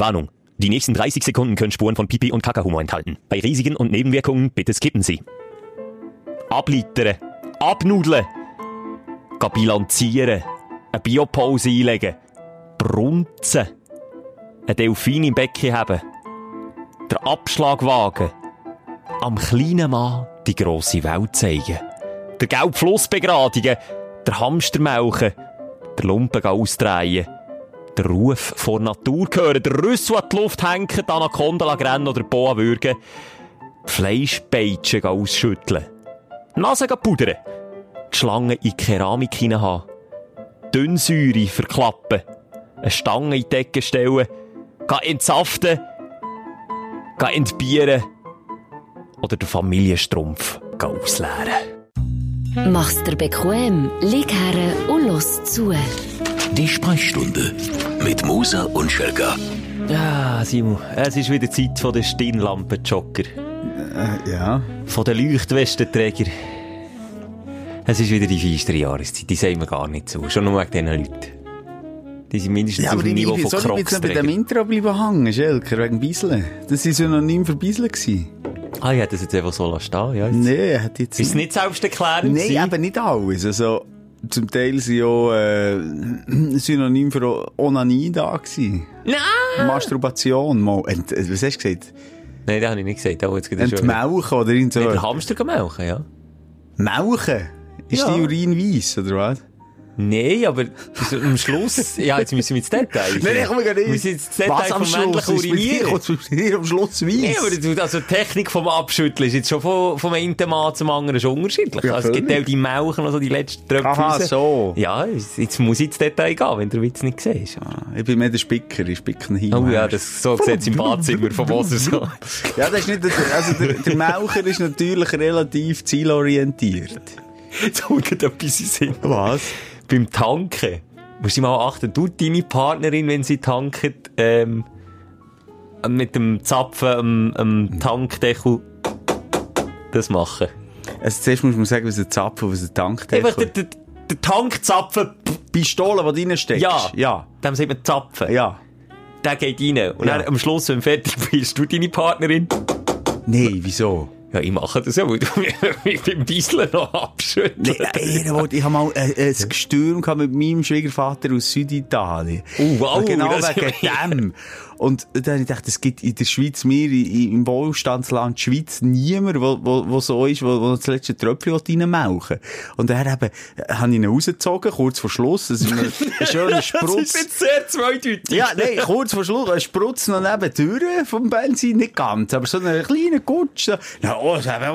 Warnung. Die nächsten 30 Sekunden können Spuren von Pipi und Kakahumor enthalten. Bei Risiken und Nebenwirkungen bitte skippen Sie. Ablittern. Abnudeln. Gehen bilanzieren. Eine Biopause einlegen. Brunzen. Ein Delfin im Becken haben. Der Abschlag wagen. Am kleinen Mann die grosse Welt zeigen. Der gelbe Fluss begradigen. Der Hamster melken. Der Lumpen ausdrehen. Der Ruf vor Natur hören. Der Rüssel an die Luft hängen. Die Anaconda rennen oder Boa würgen. Fleischpeitschen ausschütteln. Nase pudern. Die Schlange in Keramik hineinhaben. Dünnsäure verklappen. Eine Stange in die Decke stellen. Entsaften. Entbieren. Oder den Familienstrumpf ausleeren. Mach's dir bequem, lieg her und los zu. Die Sprechstunde mit Musa und Schelga. Ja, Simon, es ist wieder Zeit von den Stirnlampenjogger. Äh, ja. Von den Leuchtwestenträger. Es ist wieder die feistere Jahreszeit, die sehen wir gar nicht zu. Schon nur wegen diesen Leuten. Die sind mindestens Ja, auf aber dem Niveau von soll ich jetzt noch bei dem. Intro bleiben hängen, Schelker, wegen Bisseln? Das war synonym für gewesen. Ah, ich hätte das jetzt einfach so lassen. Ja, jetzt. Nee, er hat jetzt... Ist es nicht selbsterklärend? Nein, eben nicht alles. Also, zum Teil sind ja äh, Synonym für Onanie da gewesen. Nein! Masturbation, mal. Ent, äh, was hast du gesagt? Nein, das habe ich nicht gesagt. Oh, jetzt. Entmelken oder irgend so. Der Hamster melken, ja. Melken? Ist Ja. die Urin weiss, oder was? Nein, aber am Schluss... Ja, jetzt müssen wir ins Detail. Nein, nein, komm gar nicht. Wir ins Detail Was vom männlichen Urinieren. dir am Schluss weiss? Ja, aber du- also die Technik vom Abschütteln ist jetzt schon von, vom einen Mann zum anderen schon unterschiedlich. Ja, also es gibt auch die Melken und so die letzten Tröpfchen. Aha, raus. so. Ja, jetzt muss ich ins Detail gehen, wenn du den Witz nicht siehst. Ich bin mehr der Spicker, ich spicke hin. Oh ja, das, so sieht es im Badzimmer von Wasser so. Ja, das ist nicht, der- also der, der Melcher ist natürlich relativ zielorientiert. Jetzt gerade etwas in Sinn. Was? Beim Tanken musst du mal achten, du deine Partnerin, wenn sie tankt, ähm, mit dem Zapfen am, am Tankdeckel das machen. Also zuerst muss man sagen, was ein Zapfen, was ein Tank Einfach der, der, der Tankzapfen, Pistole, die du reinsteckst. Ja. Ja. dem sagt man Zapfen. Ja. Der geht rein. Und Ja. dann am Schluss, wenn du fertig bist, du deine Partnerin. Nein, wieso? Ja, ich mache das ja, weil du mich beim Dieseln noch abschütteln. Nee, äh, Ehrenwort, ich habe mal äh, äh, ein Gestürm mit meinem Schwiegervater aus Süditalien. Oh, wow, Und genau wegen dem. Und dann habe ich gedacht, es gibt in der Schweiz, mir im Wohlstandsland Schweiz, niemand, wo, wo, wo so ist, wo, wo das letzte Tröpfchen reinmelken will. Und dann eben, äh, habe ich ihn rausgezogen, kurz vor Schluss. Das ist ein, ein schöner Das ist Sprutz. jetzt sehr zweideutig. Ja, nein, kurz vor Schluss, ein Sprutz noch neben die Türe vom Benzin, nicht ganz, aber so einen kleinen Gutsch. so. Na, oh, no,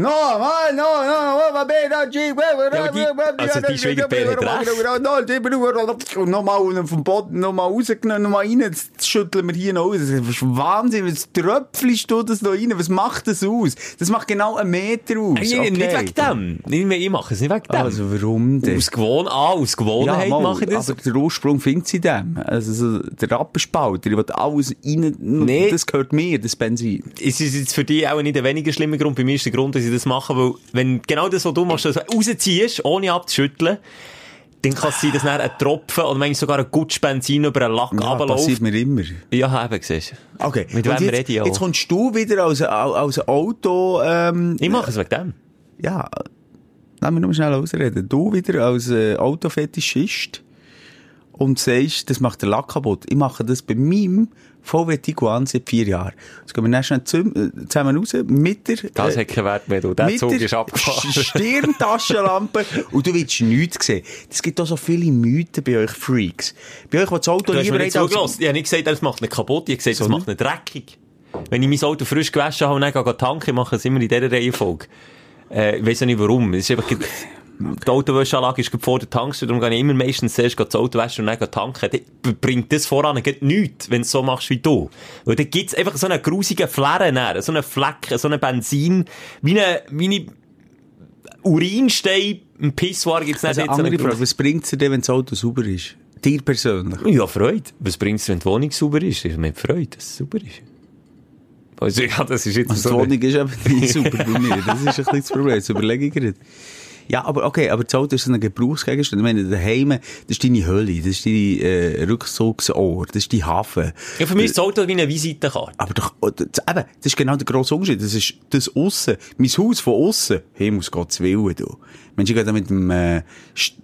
no, no, no, va bene, G, aber die- also die Schwiegerbär hat Und nochmal vom Boden nochmal rausgenommen, nochmal rein, jetzt schütteln wir hier noch aus. Das ist Wahnsinn, was tröpfelst du das noch rein? Was macht das aus? Das macht genau einen Meter aus. Nein, Okay. Nicht wegen dem. Nicht mehr, ich mache es nicht wegen dem. Also warum denn? aus Gewohn ah, aus Gewohnheit mal, mache ich das. aber der Ursprung findet sie dem. Also, so, der Rappenspalter, der alles rein, Nee. das gehört mir, das Benzin. es ist jetzt für dich auch nicht ein weniger schlimmer Grund. Bei mir ist der Grund, dass ich das mache, weil, wenn genau das, was du machst, also rausziehst, ohne abzuschütteln, dann kann es sein, dass dann ein Tropfen oder manchmal sogar ein Gutsch Benzin über einen Lack Ja, runterläuft. passiert mir immer. Ja, eben, siehst du. Okay. Mit wem jetzt, rede ich auch? Jetzt kommst du wieder als, als Auto, ähm, Ich mache es wegen dem. ja, lass mich nur schnell ausreden. Du wieder als äh, Autofetischist und sagst, das macht der Lack kaputt. Ich mache das bei meinem VW Tiguan seit vier Jahren. Jetzt gehen wir dann schnell äh, zusammen raus mit der, Das äh, hat keinen Wert mehr, du. Der Zug der ist abgefahren. Stirntaschenlampe und du willst nichts sehen. Es gibt auch so viele Mythen bei euch Freaks. Bei euch, wo das Auto Du hast mir lieber nicht. Ich habe nicht gesagt, das macht ihn kaputt. Ich habe gesagt, das macht ihn dreckig. Wenn ich mein Auto frisch gewaschen habe und dann gehe tanken, mache ich es immer in dieser Reihenfolge. Äh, ich weiss auch nicht warum. Es ist einfach, die Autowäschanlage ist vor der Tankstelle, darum gehe ich immer meistens zuerst das Auto waschen und dann tanken. Dann bringt das voran geht nichts, wenn du es so machst wie du. Weil dann gibt's einfach so einen grusigen dann, so einen Fleck, so einen Benzin, wie eine, wie eine Urinstein im Pissoir gibt's dann Also, dort so einen andere Frage, was bringt es dir wenn das Auto sauber ist? Dir persönlich? ja, Freude. Was bringt es, wenn die Wohnung sauber ist? Ich meine, Freude, dass es sauber ist. Also, ja, das ist jetzt Also, so... die Wohnung ist eben nicht super bei mir. Das ist ein bisschen das Problem. Jetzt überlege ich gerade. Ja, aber okay, aber das Auto ist ein Gebrauchsgegenstand. Ich meine, daheim, das ist deine Hölle, das ist deine äh, Rückzugsort, das ist dein Hafen. Ja, für mich ist das Auto wie eine Visitenkarte. Aber doch, oh, das, eben, das ist genau der grosse Unterschied. Das ist das Aussen. Mein Haus von aussen. Himmels Gottes Willen, du. Mensch, ich gehe da mit dem, äh,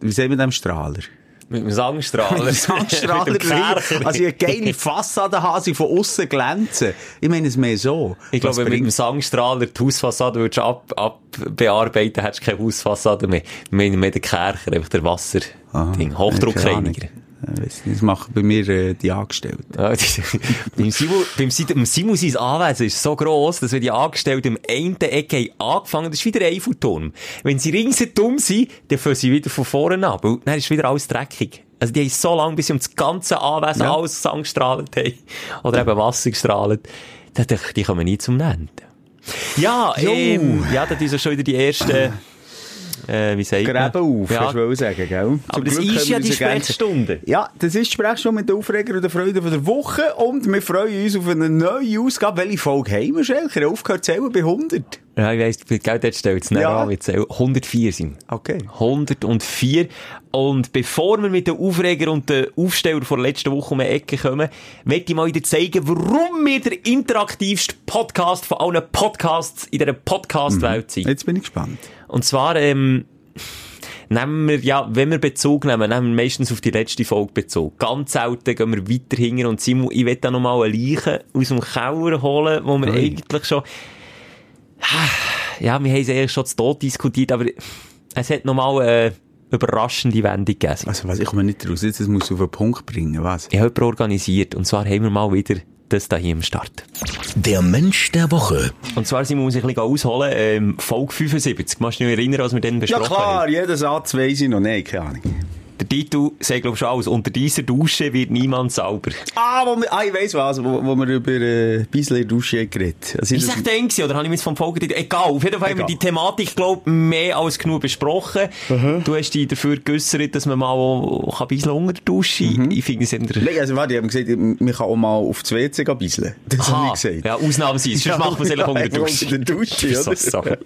wie sagen wir dem Strahler? Mit dem Sangstrahler. Sandstrahler Mit dem Kercher. Also, ich eine geile Fassade habe, sie von aussen glänzen. Ich meine es mehr so. Ich glaube, mit dem Sangstrahler die Hausfassade würdest du ab, abbearbeiten, hättest du keine Hausfassade mehr. Wir meinen mehr den Kercher, einfach der Wasser-Ding. Keine Hochdruckreiniger. Nicht, Das machen bei mir äh, die Angestellten. Ja, beim Simon, beim Simon, Simon sein Anwesen ist so gross, dass wenn die Angestellten im einen Ecke haben angefangen, das ist wieder ein Eiffelturm. Wenn sie ringsherum sind, dann fangen sie wieder von vorne an, weil dann ist wieder alles dreckig. Also die haben so lange, bis sie um das ganze Anwesen Ja. alles Sang gestrahlt haben. Oder eben Wasser gestrahlt. Die, die, kommen nie zum Ende. Ja, ähm, ja, das ist schon wieder die erste, äh, wie sagt man? Gräben auf, ja, du sagen, gell? aber Zum das Glück ist ja die. Sprechstunde. Ja, das ist die Sprechstunde mit den Aufreger und der Freude von der Woche und wir freuen uns auf eine neue Ausgabe. Welche Folge haben wir, Schelker? Aufgehört zu zählen bei 100. Ja, ich weiss, Geld jetzt stellt es Ja. an, wir zählen 104 sind. Okay. 104. Und bevor wir mit den Aufreger und den Aufsteller von der letzten Woche um die Ecke kommen, möchte ich mal wieder zeigen, warum wir der interaktivste Podcast von allen Podcasts in dieser Podcast-Welt sind. Jetzt bin ich gespannt. Und zwar, ähm, nehmen wir, ja, wenn wir Bezug nehmen, nehmen wir meistens auf die letzte Folge Bezug. Ganz selten gehen wir weiter hinten und Simon, ich will da noch mal eine Leiche aus dem Keller holen, wo wir Ui. eigentlich schon, ja, wir haben es eigentlich schon zu Tod diskutiert, aber es hat noch mal eine überraschende Wendung gegeben. Also, was, ich komme nicht raus. Jetzt das muss auf den Punkt bringen, was? Ich habe organisiert und zwar haben wir mal wieder das da hier im Start. Der Mensch der Woche. Und zwar, Simon, muss ich ein bisschen ausholen, ähm, Folge 75. Kannst du dich noch erinnern, was wir dann Ja besprochen haben? klar, jeden Satz weiss ich noch nicht, keine Ahnung. Der Titel sagt, glaube ich, schon alles. Unter dieser Dusche wird niemand sauber. Ah, wo wir, ah ich weiss was, wo, wo wir über äh, Beisler Dusche geredet. Also, Ist das- denn gewesen, oder habe ich mir vom Folgetitel... Egal, auf jeden Fall haben wir die Thematik, glaube mehr als genug besprochen. Du hast dich dafür geäussert, dass man mal auch kann Beiseln unter der Dusche... Ich finde es der... Nein, also warte, ich habe gesagt, man kann auch mal auf das WC gehen beiseln. Das habe ich gesagt. Ja, ausnahmsweise. Sonst Ja, macht man es ja, einfach unter der Dusche. unter der Dusche, oder? so Sache.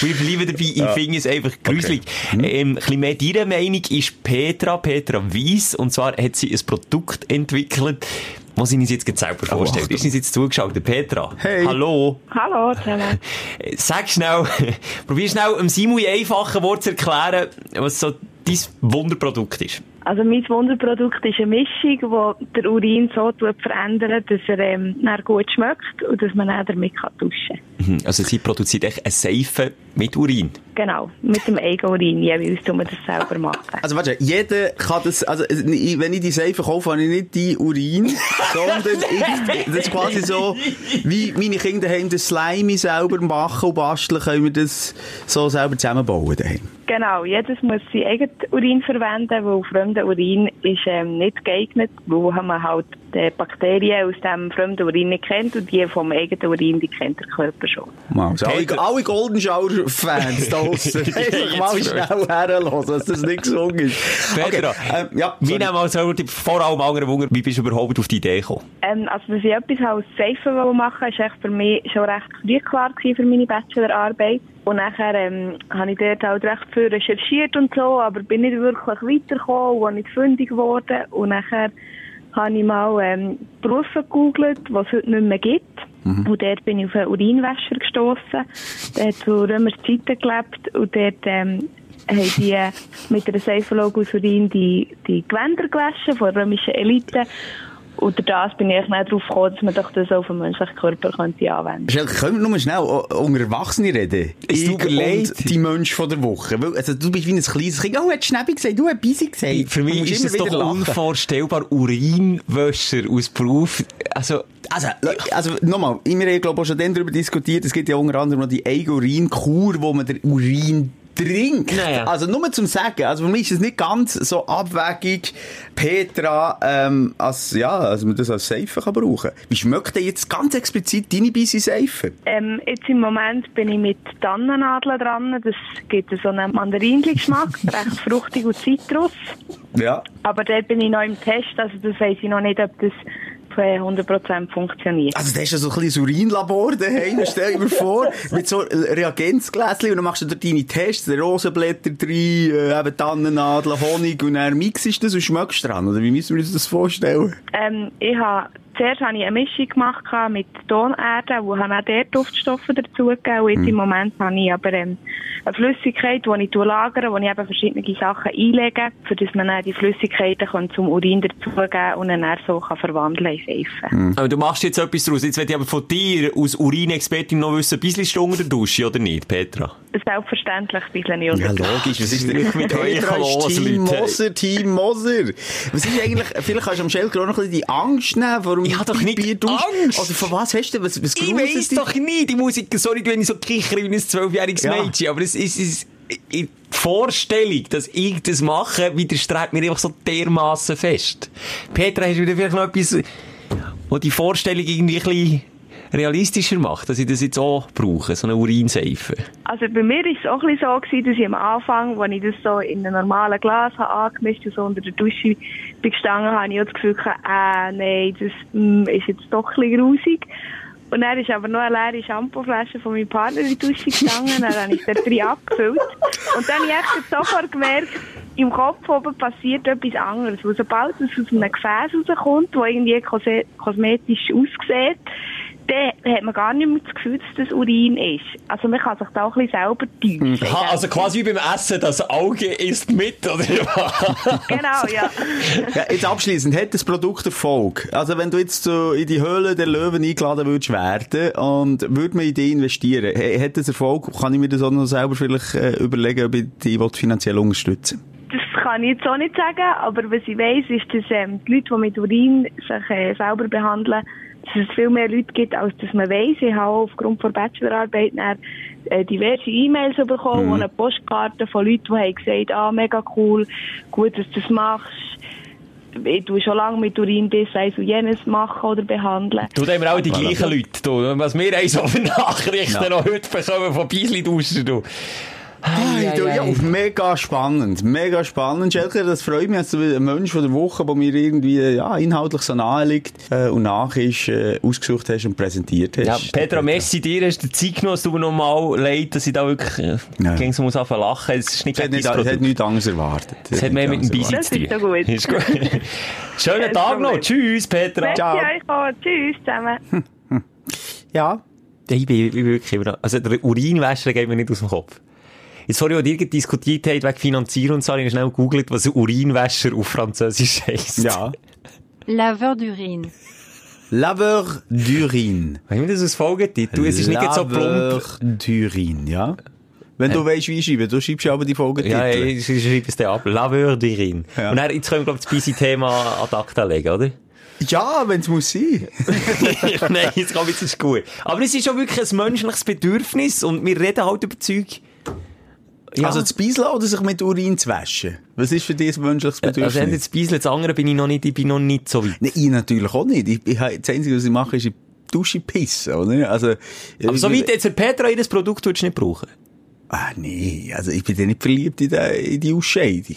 Und ich bleibe dabei, ich finde es einfach gruselig. Hm? Ähm, ein bisschen mehr deine Meinung ist Petra, Petra Weiss, und zwar hat sie ein Produkt entwickelt, was sie uns jetzt selber vorstellt. Achtung. Ist uns jetzt zugeschaut, der Petra? Hey. Hallo? Hallo zusammen. Sag schnell, probier schnell, dem Simon in einfachen Worten zu erklären, was so dein Wunderprodukt ist. Also mein Wunderprodukt ist eine Mischung, die der Urin so verändert, dass er ähm, gut schmeckt und dass man dann damit kann duschen kann. Mhm, Also sie produziert echt eine Seife mit Urin. Genau, mit dem Eigenurin jeweils tun wir das selber machen. Also warte, jeder kann das, also wenn ich die Seife kaufe, habe ich nicht die Urin, sondern ich, das ist quasi so, wie meine Kinder haben das Slime selber machen und basteln, können wir das so selber zusammenbauen daheim. Genau, jedes muss sein eigenes Urin verwenden, weil fremder Urin ist ähm, nicht geeignet, weil man halt die Bakterien aus dem fremden Urin nicht kennt und die vom eigenen Urin, die kennt der Körper schon. Mal, also alle, alle Golden Shower Fans da draussen, einfach mal schnell herlassen, dass das nicht gesungen ist. Petra, Okay, ähm, ja, Wie nehmen wir die- vor allem anderen Wunder, wie bist du überhaupt auf die Idee gekommen? Ähm, also, dass ich etwas als Seife machen ist echt für mich schon recht früh klar gewesen für meine Bachelorarbeit. Und nachher ähm, habe ich dort halt recht viel recherchiert und so, aber bin nicht wirklich weitergekommen und nicht fündig geworden. Und nachher habe ich mal ähm, Berufe gegoogelt, die es heute nicht mehr gibt. Und dort bin ich auf einen Urinwäscher gestossen. Der hat zu Römers Zeiten gelebt und dort ähm, haben die äh, mit einer Seifenlog aus Urin die, die Gewänder gewaschen von der römischen Elite. Und durch das bin ich nicht darauf gekommen, dass man doch das auf den menschlichen Körper könnte anwenden könnte. Können wir nur schnell o- unter Erwachsene reden? Ich leid. und die Mensch von der Woche. Weil, also, du bist wie ein kleines Kind. Oh, hat Schnäppi gesagt, du hast Bisi gesagt. Für Du mich ist es doch lachen. unvorstellbar, Urinwäscher aus Beruf. Also, Also, also nochmal, wir haben glaube ich auch schon dann darüber diskutiert, es gibt ja unter anderem noch die Eigenurin-Kur, wo man den Urin trinkt. Naja. Also nur zum Sagen, also für mich ist es nicht ganz so abwägig, Petra, ähm, als, ja, also man das als Seife kann brauchen. Wie schmeckt denn jetzt ganz explizit deine Bisi Seife? Ähm, jetzt im Moment bin ich mit Tannennadeln dran. Das gibt so einen Mandarinli-Geschmack, recht fruchtig und Zitrus. Ja. Aber dort bin ich noch im Test, also das weiss ich noch nicht, ob das äh, 100% funktioniert. Also, das ist ja so ein bisschen ein Urinlabor daheim, stell dir mir vor, mit so Reagenzgläschen und dann machst du da deine Tests, Rosenblätter drin, äh, eben Tannennadel, Honig und dann mixst du das und schmeckst dran, oder wie müssen wir uns das vorstellen? Ähm, ich habe zuerst habe ich eine Mischung gemacht mit Tonerde, wo habe auch dort Duftstoffe dazugegeben. Und jetzt im Moment habe ich aber ähm, eine Flüssigkeit, die ich lagere, wo ich eben verschiedene Sachen einlege, für dass man dann die Flüssigkeiten kann zum Urin dazugeben und dann so kann verwandeln in Seife. Aber du machst jetzt etwas draus. Jetzt will ich aber von dir als Urinexpertin noch wissen, ein bisschen unter der Dusche oder nicht, Petra? Selbstverständlich ein bisschen nicht Ja, logisch. Was ist denn Mit euch los, Team Leute? Moser, Team Moser. Was ist eigentlich, vielleicht kannst du am Schelker auch noch ein bisschen die Angst nehmen, warum Ich doch nicht Bier. Angst. Also von was hast du, was, was Ich weiss dich? doch nicht, die Musik, sorry, wenn ich so kichere wie ein zwölfjähriges Ja. Mädchen, aber es ist, es ist, die Vorstellung, dass ich das mache, widerstrebt mir einfach so dermassen fest. Petra, hast du wieder vielleicht noch etwas, wo die Vorstellung irgendwie ein bisschen realistischer macht, dass ich das jetzt auch brauche, so eine Urinseife? Also bei mir war es auch ein so, dass ich am Anfang, als ich das so in einem normalen Glas habe angemischt und so unter der Dusche bin gestanden, habe ich auch das Gefühl gehabt, äh, nein, das mm, ist jetzt doch ein bisschen grusig. Und dann ist aber noch eine leere Shampooflasche von meinem Partner in die Dusche gegangen, dann habe ich dort drin abgefüllt. Und dann habe ich echt sofort gemerkt, im Kopf oben passiert etwas anderes. Weil sobald es aus einem Gefäß rauskommt, das irgendwie kosmetisch aussieht, dann hat man gar nicht mehr das Gefühl, dass das Urin ist. Also man kann sich da auch ein bisschen selber täuschen. Aha, also quasi wie beim Essen, das Auge isst mit, oder was? Genau, ja. Ja, jetzt abschließend, hat das Produkt Erfolg? Also wenn du jetzt so in die Höhle der Löwen eingeladen würdest werden und würde man in die investieren, hat das Erfolg? Kann ich mir das auch noch selber vielleicht äh, überlegen, ob ich die will finanziell unterstützen Das kann ich jetzt auch nicht sagen, aber was ich weiss, ist, dass ähm, die Leute, die mit Urin sich äh, selber behandeln, dass es viel mehr Leute gibt, als dass man weiss. Ich habe auch aufgrund der Bachelorarbeit äh, diverse E-Mails bekommen und eine Postkarte von Leuten, die haben gesagt, ah, mega cool, gut, dass du das machst. Ich tue schon lange mit Urin das, und jenes machen oder behandeln. Du, da haben wir auch die gleichen Leute, du. Was wir haben so für Nachrichten noch heute bekommen von Biesli du. Hey, du, ja, mega spannend, mega spannend, Schelker, das freut mich, dass du ein Mensch von der Woche, der mir irgendwie, ja, inhaltlich so nahe liegt, äh, und nach ist, äh, ausgesucht hast und präsentiert hast. Ja, Petra, merci dir, hast du die Zeit genommen, es tut mir noch mal leid, dass ich da wirklich, äh, Ja. ging so muss anfangen lachen. Es ist nicht Es hat, nicht, es hat nichts anderes erwartet. Es hat mehr mit dem Das zu tun. gut. Ist gut. Schönen Tag noch. Tschüss, Petra. Merci Ciao. Tschüss zusammen. Ja. Ich bin, ich bin wirklich immer noch, also der Urinwäscher geht mir nicht aus dem Kopf. Jetzt vorhin, als ihr diskutiert habt wegen Finanzierung und so, habe ich schnell gegoogelt, was ein Urinwäscher auf Französisch heisst. Ja. Laveur d'urine. Laveur d'urine. Haben wir das als Folgetitel? Es ist nicht jetzt so Laveur plump. d'urine, ja. Wenn du weißt, wie schreiben, du schreibst ja aber die Folgetitel. Ja, ich schreibe es dir ab. Laveur d'urine. Ja. Und dann, jetzt können wir, glaube ich, das busy Thema ad acta legen, oder? Ja, wenn es muss sein. Nein, jetzt komm, jetzt ist gut. Aber es ist schon wirklich ein menschliches Bedürfnis und wir reden halt über Zeug. Ja. Also zu Beiseln oder sich mit Urin zu waschen? Was ist für dich ein menschliches also Bedürfnis? wenn jetzt Beisel, das andere bin ich noch nicht, ich bin noch nicht so weit. Nein, ich natürlich auch nicht. Ich, ich, das Einzige, was ich mache, ist in die Dusche pissen, oder? Also, Aber so weit jetzt der Petra ihr Produkt würdest du nicht brauchen. Ah, nee, also ich bin ja nicht verliebt in die, in die Ausscheidung.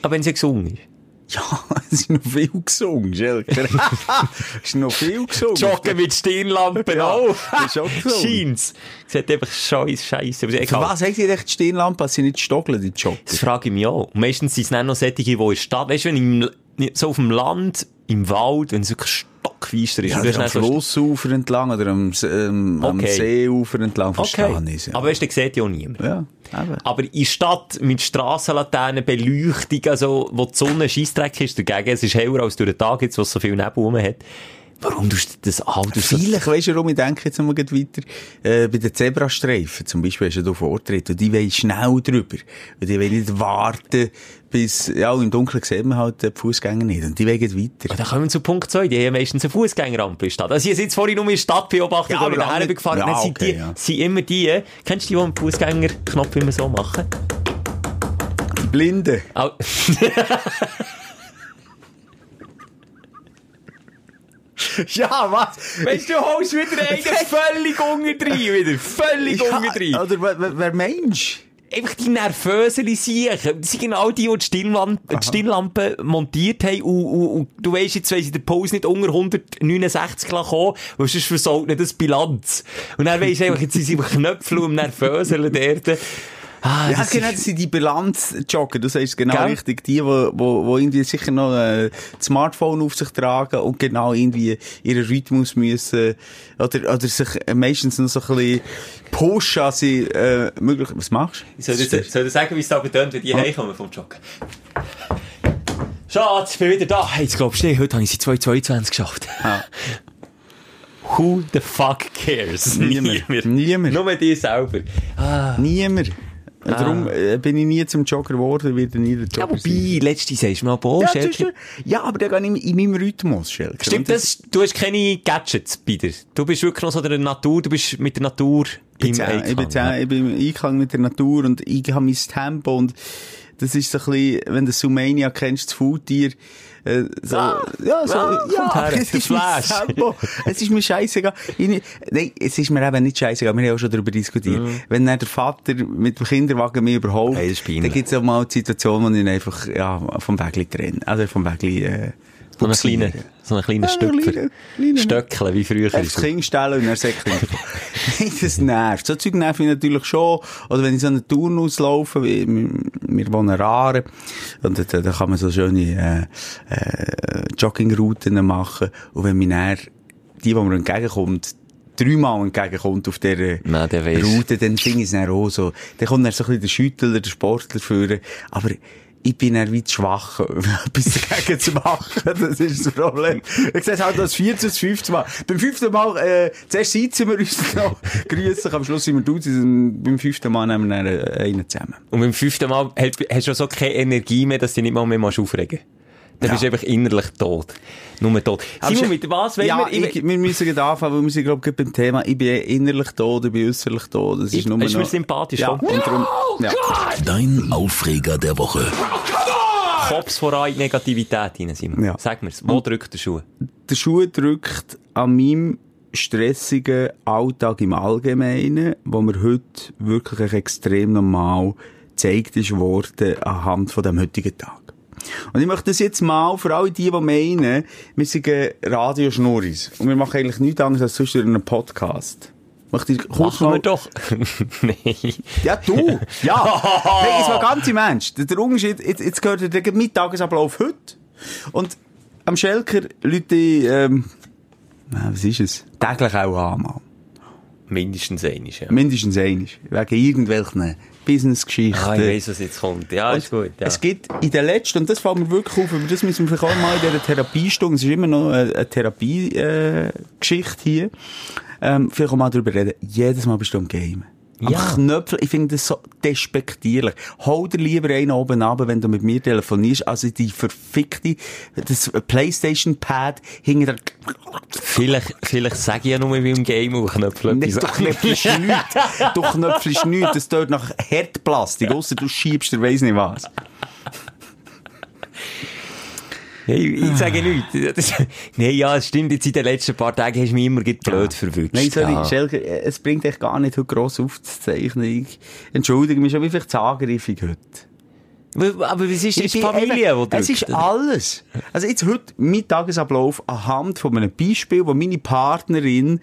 Aber wenn sie gesungen ist. Ja, es ist noch viel gesungen, Schelker. es ist noch viel gesungen. Joggen mit Stirnlampen Ja, auf. ist auch gesungen. Scheint's. Sieht einfach scheiß, scheisse. Aber Für was haben sie echt die Stirnlampe, dass sie nicht stockeln, die Jogger? Das frage ich mich auch. Meistens sind es dann noch solche, die in der Stadt, weißt du, wenn im, so auf dem Land, im Wald, wenn es wirklich stockfeister ist. Ja, du am dann so- Flussufer entlang oder am, ähm, am Okay. Seeufer entlang, verstehe Okay. ich. Ja. Aber weißt du, den sieht ja auch niemand. ja, eben. Aber in Stadt mit Strassenlaternen, Beleuchtung, also, wo die Sonne Scheissdreck ist dagegen, es ist heller als durch den Tag jetzt, wo es so viel Nebel rum hat. Warum tust du das an? Du Vielleicht, weisst du, warum ich denke jetzt mal weiter, äh, bei den Zebrastreifen zum Beispiel hast du da Vortritt und die wollen schnell drüber. Und die wollen nicht warten, bis, ja, und im Dunkeln sieht man halt die Fußgänger nicht und die wollen weiter. Da kommen wir zu Punkt 2. Die haben meistens eine Fußgängerampel in Stadt. Also, ich jetzt vorhin nur in der Stadt beobachtet, Ja, aber nachher gefahren Ja, Dann sind okay, die, ja. sind immer die, kennst du die, die den Fußgängerknopf immer so machen? Die Blinden. Au- Ja, was? Weißt du, du holst wieder einen völlig unten wieder. Völlig Ja, unten oder wer, meinst einfach die nervöseren Siechen. Das sind genau die, die die Stirnlampe, die Stirnlampe montiert haben und, und, und du weisst, jetzt weiss ich den Puls nicht unter 169 kommen, weil sonst versaut nicht das Bilanz. Und dann weisst du einfach, jetzt sind sie im Knöpfel und nervöseln dort. Ah, Ja, das genau, das sind die Bilanzjogger, du sagst genau Gell? richtig. Die, wo, wo irgendwie sicher noch äh, das Smartphone auf sich tragen und genau irgendwie ihren Rhythmus müssen, oder, oder sich äh, meistens noch so ein bisschen pushen, als sie, äh, möglich, was machst du? Soll ich, soll sagen, wie es da betönt, wenn die heimkommen vom Joggen? Schatz, ich bin wieder da. Hey, jetzt glaubst du nicht, heute habe ich sie 222 geschafft. Ah. Who the fuck cares? Niemand. Niemand. Nur die selber. Ah. Niemand. Und Darum äh, bin ich nie zum Jogger geworden, werde nie der Ja, Jogger wobei, letzte sagst du mal, boah, Ja, ja, aber der geht in, in meinem Rhythmus, Schelke. Stimmt das? Du hast keine Gadgets bei dir. Du bist wirklich noch so der Natur, du bist mit der Natur Ich im zäh, ich, bin Einklang. ich bin im Einklang mit der Natur und ich habe mein Tempo und das ist so ein bisschen, wenn du Sumania kennst, das Faultier, äh, so, ja, so, ah, ja, her, es ist. Tempo. Es ist mir scheißegal. Ich Nein, es ist mir eben nicht scheißegal. Wir haben ja auch schon darüber diskutiert. Wenn dann der Vater mit dem Kinderwagen mich überholt, Hey, dann gibt es auch mal die Situation, wo ich ihn einfach, ja, vom Wägli trenne. Also vom Wägli, äh, einen buxiere. kleinen, so einen kleinen Ja, kleiner- kleiner- Stöckchen, wie früher. Das Kind stellen und dann säckeln. Nein, das nervt. So Zeug nervt mich natürlich schon. Oder wenn ich so eine Tour auslaufe, wie, wir wohnen Rare, und da, da kann man so schöne, äh, äh, Joggingrouten machen. Und wenn mir dann, die, die mir entgegenkommt, dreimal entgegenkommt auf dieser Nein, der. Route, dann finde ich es dann auch so. Dann kommt dann so ein bisschen der Schüttler, der Sportler führen. Aber ich bin wie zu schwach, etwas dagegen zu machen. Das ist das Problem. Ich sehe es halt das vierte, das fünfte Mal. Beim fünften Mal, äh, zuerst sitzen wir uns noch, grüßen, am Schluss sind wir und beim fünften Mal nehmen wir dann äh, einen zusammen. Und beim fünften Mal hast du so keine Energie mehr, dass du dich nicht mal mehr musst aufregen Dann Ja. bist du einfach innerlich tot. Nur tot. Simon, mit was wollen ja, wir? ich, wir müssen gerade anfangen, weil wir sind, glaube ich, beim Thema, ich bin innerlich tot, ich bin äußerlich tot. Das ist Ich- nur ist mir noch... sympathisch, Ja, und darum, ja. Dein Aufreger der Woche. Kops voran in die Negativität rein, Simon. Ja. Sag mir's. Wo drückt der Schuh? der Schuh drückt an meinem stressigen Alltag im Allgemeinen, wo mir heute wirklich extrem normal gezeigt ist worden anhand von dem heutigen Tag. Und ich möchte das jetzt mal, für alle die, die meinen, wir sind Radioschnurris und wir machen eigentlich nichts anderes als sonst einen Podcast. Möchte ich kurz Machen mal- wir doch. Nein. ja, du! Ja! Nein, es war ganz im Ernst. Der Unterschied, jetzt, jetzt gehört der Mittagesablauf heute. Und am Schelker Leute, ähm, was ist es? Täglich auch an, mal. Mindestens einiges, ja. Mindestens einig. Wegen irgendwelchen Business-Geschichten. Ah, ich weiss, was jetzt kommt. Ja, ist gut, ja. Es gibt in den letzten, und das fällt mir wirklich auf, über das müssen wir vielleicht auch mal in dieser Therapiestunde, es ist immer noch eine, eine Therapie-Geschichte hier, ähm, vielleicht auch mal darüber reden. Jedes Mal bist du am Game. Am Ja. Knöpfel, ich finde das so despektierlich. Hol dir lieber einen oben ab, wenn du mit mir telefonierst, also die verfickte, das Playstation-Pad hinter der... Vielleicht, vielleicht sage ich ja nur, wie im Game und knöpfel du etwas an. knöpfelst nichts. Du knöpfelst nichts. Das tut nach Herdplastik, ausser du schiebst, der weiss nicht was. Hey, ich sage nichts. Das- Nein, ja, es stimmt. Jetzt in den letzten paar Tagen hast du mich immer gerade blöd verwünscht. Nein, sorry, ja. Schelke, äh, es bringt echt gar nicht, heute gross aufzuzeichnen. Ich entschuldige mich schon, wie vielleicht zu heute. Aber was ist bin Familie, eben- die Es ist alles. Also jetzt heute mein Tagesablauf anhand von einem Beispiel, wo meine Partnerin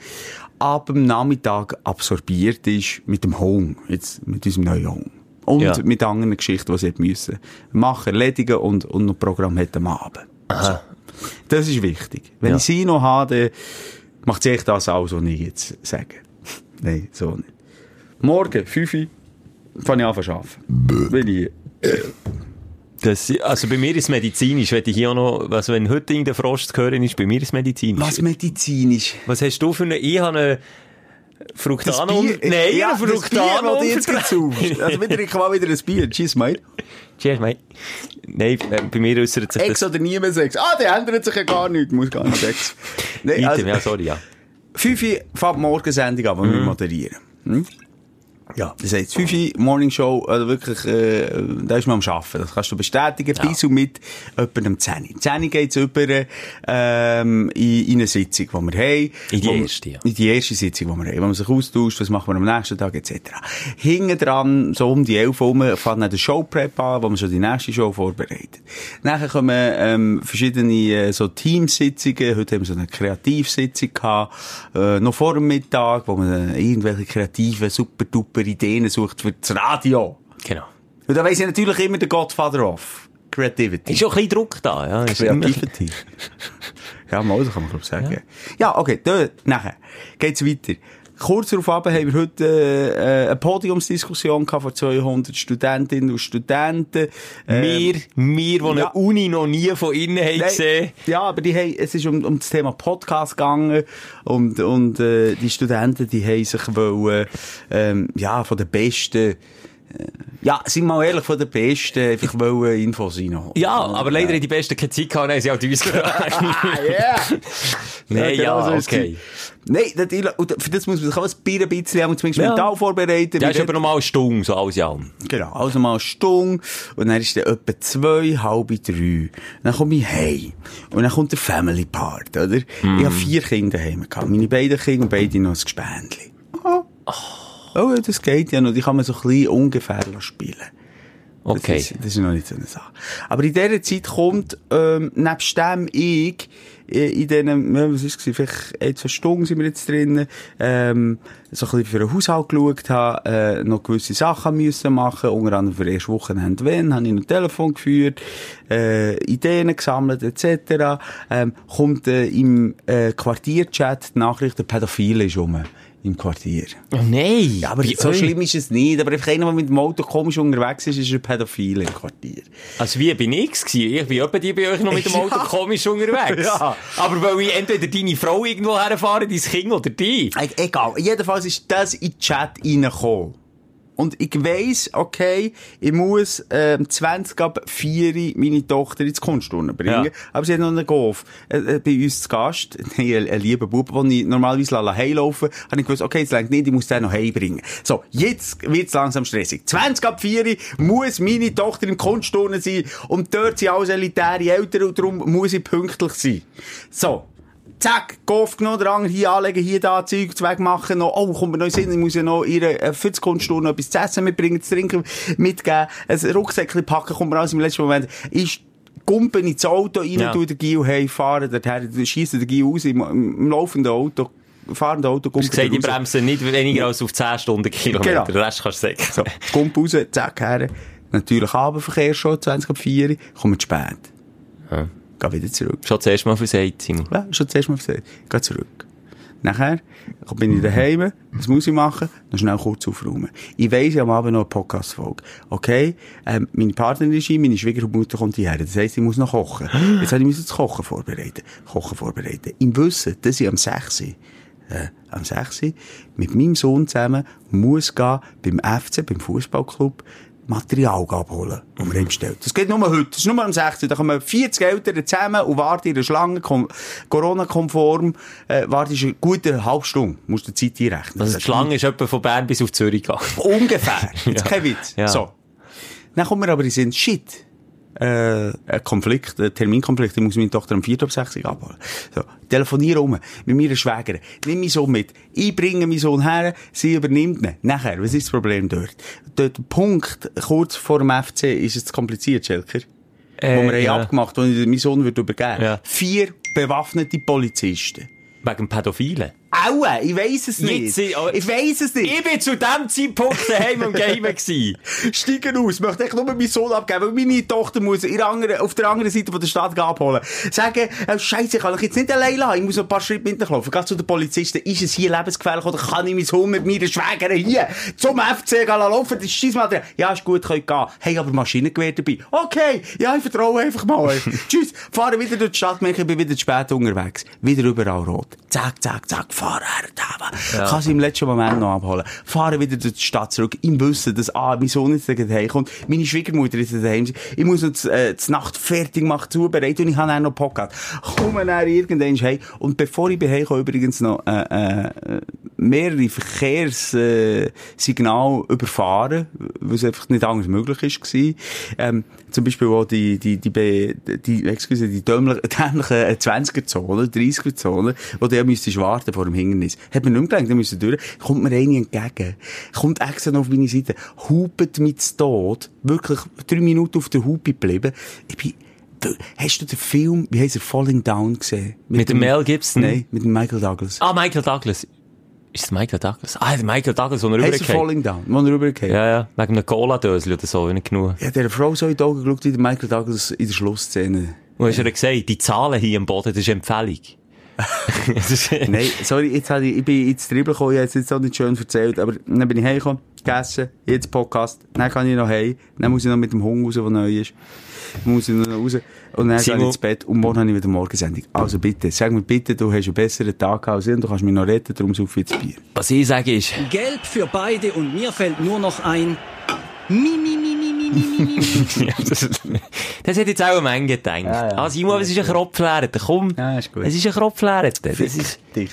ab dem Nachmittag absorbiert ist mit dem Home, jetzt mit unserem neuen Home. Und Ja. mit anderen Geschichten, die sie hat müssen machen, erledigen und, und noch Programm hat am Abend. So. Das ist wichtig. Wenn Ja. ich sie noch habe, dann macht sie echt das aus, was ich jetzt sage. Nein, so nicht. Morgen, 5 Uhr, fange ich an zu arbeiten. Wenn ich Das, also bei mir ist es medizinisch. Wenn ich hier auch noch, also wenn heute irgendein Frost zu hören ist, bei mir ist es medizinisch. Was medizinisch? Was hast du für eine, ich habe eine Fructano, Bier- nein, ja, eine das Bier, Fructano. das jetzt Also wieder, ich mal wieder ein Bier. Cheers, mate. Cheers, mate. Nein, äh, bei mir äußert sich Ex das. oder nie mehr Sex. Ah, der ändert sich ja gar nicht. Muss gar nicht Sex. Nein, also, ja, sorry, ja. 5 Uhr fängt die Morgensendung die wir moderieren. Hm? Ja, das heisst, 5 Uhr Morning Show, also wirklich, äh, da ist man am Arbeiten. Das kannst du bestätigen, Ja. bis und mit um 10 Uhr. Um 10 Uhr geht's über, ähm, in, in eine Sitzung, die wir haben. In die erste, ja. In die erste Sitzung, die wir haben, wo man sich austauscht, was machen wir am nächsten Tag, etc. Hinten dran, so um die 11 Uhr, rum, fängt dann der Showprep an, wo man schon die nächste Show vorbereitet. Nachher kommen, ähm, verschiedene, äh, so Teamsitzungen. Heute haben wir so eine Kreativsitzung gehabt, äh, noch vor dem Mittag, wo man äh, irgendwelche kreativen, super duper Ideen sucht für das Radio. Genau. Und da weiss ich natürlich immer der Godfather of Creativity. Ist schon ein bisschen Druck da, ja. Creativity. ja, mal, so kann man glaub ich sagen. Ja, okay, da, nachher geht's weiter. Kurz darauf ab haben wir heute äh, eine Podiumsdiskussion gehabt von 200 Studentinnen und Studenten. Ähm, Wir, wir, die eine ja. Uni noch nie von innen haben Nein, gesehen. Ja, aber die haben, es ist um, um das Thema Podcast gegangen und, und äh, die Studenten, die haben sich wollen, ähm, ja, von den besten, ja, sind wir mal ehrlich, von den besten einfach wollen Infos reinholen. Ja, aber leider haben die Besten keine Zeit gehabt, haben sie auch uns gefragt. yeah! Nein, ja, ist okay. Nein, natürlich, für das muss man sich auch ein bisschen, zumindest Ja. mental vorbereiten. Der ist aber noch mal eine Stunde, so alles in allem. Genau, also mal eine Stunde, und dann ist dann etwa zwei, halb drei. Dann komme ich heim. Und dann kommt der Family Part, oder? Ich habe vier Kinder daheim gehabt. Meine beiden Kinder und beide noch ein Gespendli. Oh. Oh, ja, das geht ja noch. Die kann man so ein bisschen ungefähr spielen. Okay. Das ist, das ist noch nicht so eine Sache. Aber in dieser Zeit kommt, ähm, nebst dem ich, äh, in diesen, was ist es, vielleicht ein, zwei Stunden sind wir jetzt drin, ähm, so ein bisschen für den Haushalt geschaut habe, äh, noch gewisse Sachen müssen machen, unter anderem für erste Wochenende wenn, habe ich noch Telefon geführt, äh, Ideen gesammelt, etc., ähm, kommt äh, im äh, Quartierchat die Nachricht, der Pädophile ist rum. Im Quartier. Oh nein! Ja, aber so euch? schlimm ist es nicht. Aber einfach einer, der mit dem Auto komisch unterwegs ist, ist ein Pädophil im Quartier. Also wie bin ich gewesen? Ich bin etwa die bei euch noch mit dem Auto Ja. komisch unterwegs. Ja. Aber weil ich entweder deine Frau irgendwo herfahre, dein Kind oder die. Egal. Jedenfalls ist das in den Chat reingekommen. Und ich weiss, okay, ich muss, ähm, 20 ab 4 meine Tochter ins Kunstturnen bringen. Ja. Aber sie hat noch einen Golf. Äh, äh, bei uns zu Gast, ein, ein lieber Bub, den ich normalerweise lasse heimlaufen, habe ich gewusst, okay, jetzt längt nicht, ich muss den noch heimbringen. So, jetzt wird's langsam stressig. 20 ab 4 muss meine Tochter im Kunstturnen sein und dort sind alles elitäre Eltern und darum muss ich pünktlich sein. So. Zack, Golf genommen, der andere hier anlegen, hier da Zeug wegmachen, noch, oh, kommt mir noch in den Sinn, ich muss ja noch ihre, äh, für die Kunststunde noch etwas zu essen mitbringen, zu trinken mitgeben, ein Rucksäckchen packen, kommt mir alles im letzten Moment, ist, Gumpen ins Auto rein, Ja. tue den Gil heimfahren, dorthin, schiessen den Gil raus, im, im laufenden Auto, fahrenden Auto, Gumpen gesagt, die raus. bremsen nicht weniger als auf 10 Stunden Kilometer. Genau. Den Rest kannst du sagen. So, Gump raus, zack, her. Natürlich Abendverkehr schon, 20 ab 4, kommen zu spät. Ja. Geh wieder zurück. Schon zuerst mal versagt, Simon. Ja, schon zuerst mal gesagt. Geh zurück. Nachher bin ich daheim, was muss ich machen? Noch schnell kurz aufräumen. Ich weiss, ich am Abend noch eine Podcast-Folge. Okay? Ähm, meine Partnerin ist hier, meine Schwiegermutter kommt hierher. Das heisst, ich muss noch kochen. Jetzt habe ich das Kochen vorbereiten. Kochen vorbereiten. Im Wissen, dass ich am 6. Uhr, äh, am 6. Uhr mit meinem Sohn zusammen muss gehen beim FC, beim Fußballclub, Material abholen, das wir ihm. Das geht nur heute. Das ist nur am 16. Da kommen 40 Eltern zusammen und warten in der Schlange, Corona-konform, äh, wartest eine gute halbe Stunde. Musst du die Zeit einrechnen. Also Das die Schlange ist etwa von Bern bis auf Zürich gegangen. Ungefähr. Jetzt Ja. kein Witz. Ja. So. Dann kommen wir aber in den Sinn, shit. Äh, ein Konflikt, ein Terminkonflikt, ich muss meine Tochter am 4. ab 6 Uhr abholen. So, telefoniere um mit meiner Schwägerin. Nimm meinen Sohn mit. Ich bringe meinen Sohn her, sie übernimmt ihn. Nachher, was ist das Problem dort? Dort, der Punkt, kurz vor dem FC, ist es zu kompliziert, Schelker? Äh, wo wir ja. haben abgemacht, wo ich meinen Sohn würde übergeben. Ja. Vier bewaffnete Polizisten. Wegen Pädophilen. Aua, ich weiss es nicht. Jetzt oh, ich weiss es nicht. Ich bin zu dem Zeitpunkt daheim und Game gewesen. steigen aus, möchte ich nur meinen Sohn abgeben, weil meine Tochter muss in der anderen, auf der anderen Seite von der Stadt abholen. Sagen, äh, Scheiße, ich kann ich jetzt nicht allein lassen, ich muss noch ein paar Schritte mitlaufen. Geh zu den Polizisten, ist es hier lebensgefährlich oder kann ich meinen Sohn mit meiner Schwägerin hier zum FC gehen laufen? Das ist Scheissmaterial. Ja, ist gut, könnt gehen. Hey, aber Maschinengewehr dabei. Okay, ja, ich vertraue einfach mal. Tschüss, fahre wieder durch die Stadt, ich bin wieder zu spät unterwegs. Wieder überall rot. Zack, zack, zack, fahre her, da. Kann sie im letzten Moment noch abholen. Fahre wieder durch die Stadt zurück, im Wissen, dass, ah, mein Sohn jetzt gleich heimkommt, meine Schwiegermutter ist daheim, ich muss noch die, äh, die Nacht fertig machen, zubereiten und ich habe auch noch Podcast. Komme dann irgendwann heim. Und bevor ich bin heimkomme, übrigens noch, äh, äh, mehrere Verkehrssignale äh, überfahren, weil es einfach nicht anders möglich ist war. Ähm, zum Beispiel auch die, die, die, die, die, excuse, die dämlichen 20er-Zone, 30er-Zone, wo du ja müsstest warten vor dem Hindernis. Hat man nicht mehr gedacht, da müssen durch. Kommt mir eine entgegen. Kommt extra noch auf meine Seite. Hupet mit Tod. Wirklich drei Minuten auf der Hupe geblieben. Ich bin, Hast du den Film, wie heißt er, Falling Down gesehen? Mit, dem Mel Gibson? Nein, mit dem Michael Douglas. Ah, Michael Douglas. Ist es Michael Douglas? Ah, der Michael Douglas, wo er Heißt er rübergeht. Falling Down, wo er rübergeht? Ja, ja. Wegen einem Cola-Dösel oder so, nicht genug. Habe der Frau so in die Augen geschaut, wie der Michael Douglas in der Schlussszene. Und hast du ihr gesagt, die Zahlen hier am Boden, das ist Empfehlung. Ist- Nein, sorry, jetzt habe ich, ich bin ins Dribbeln gekommen, ich habe es jetzt auch nicht schön erzählt, aber dann bin ich heimgekommen, gegessen, jetzt Podcast, dann kann ich noch heim, dann muss ich noch mit dem Hund raus, der neu ist, muss ich noch raus, und dann gehe Simon. ich ins Bett, und morgen habe ich wieder Morgensendung. Also bitte, sag mir bitte, du hast einen besseren Tag als ich, und du kannst mich noch retten, darum sauf ich jetzt Bier. Was ich sage ist, Gelb für beide und mir fällt nur noch ein. Mi, mi, mi, mi, mi, mi, mi, mi. ja, das, das hat jetzt auch eine Menge gedacht. Ja, ja. Ah, Simon, es ist ein Kropflärter. Komm. Ja, ist gut. Es ist ein Kropflärter. Das ist, dich.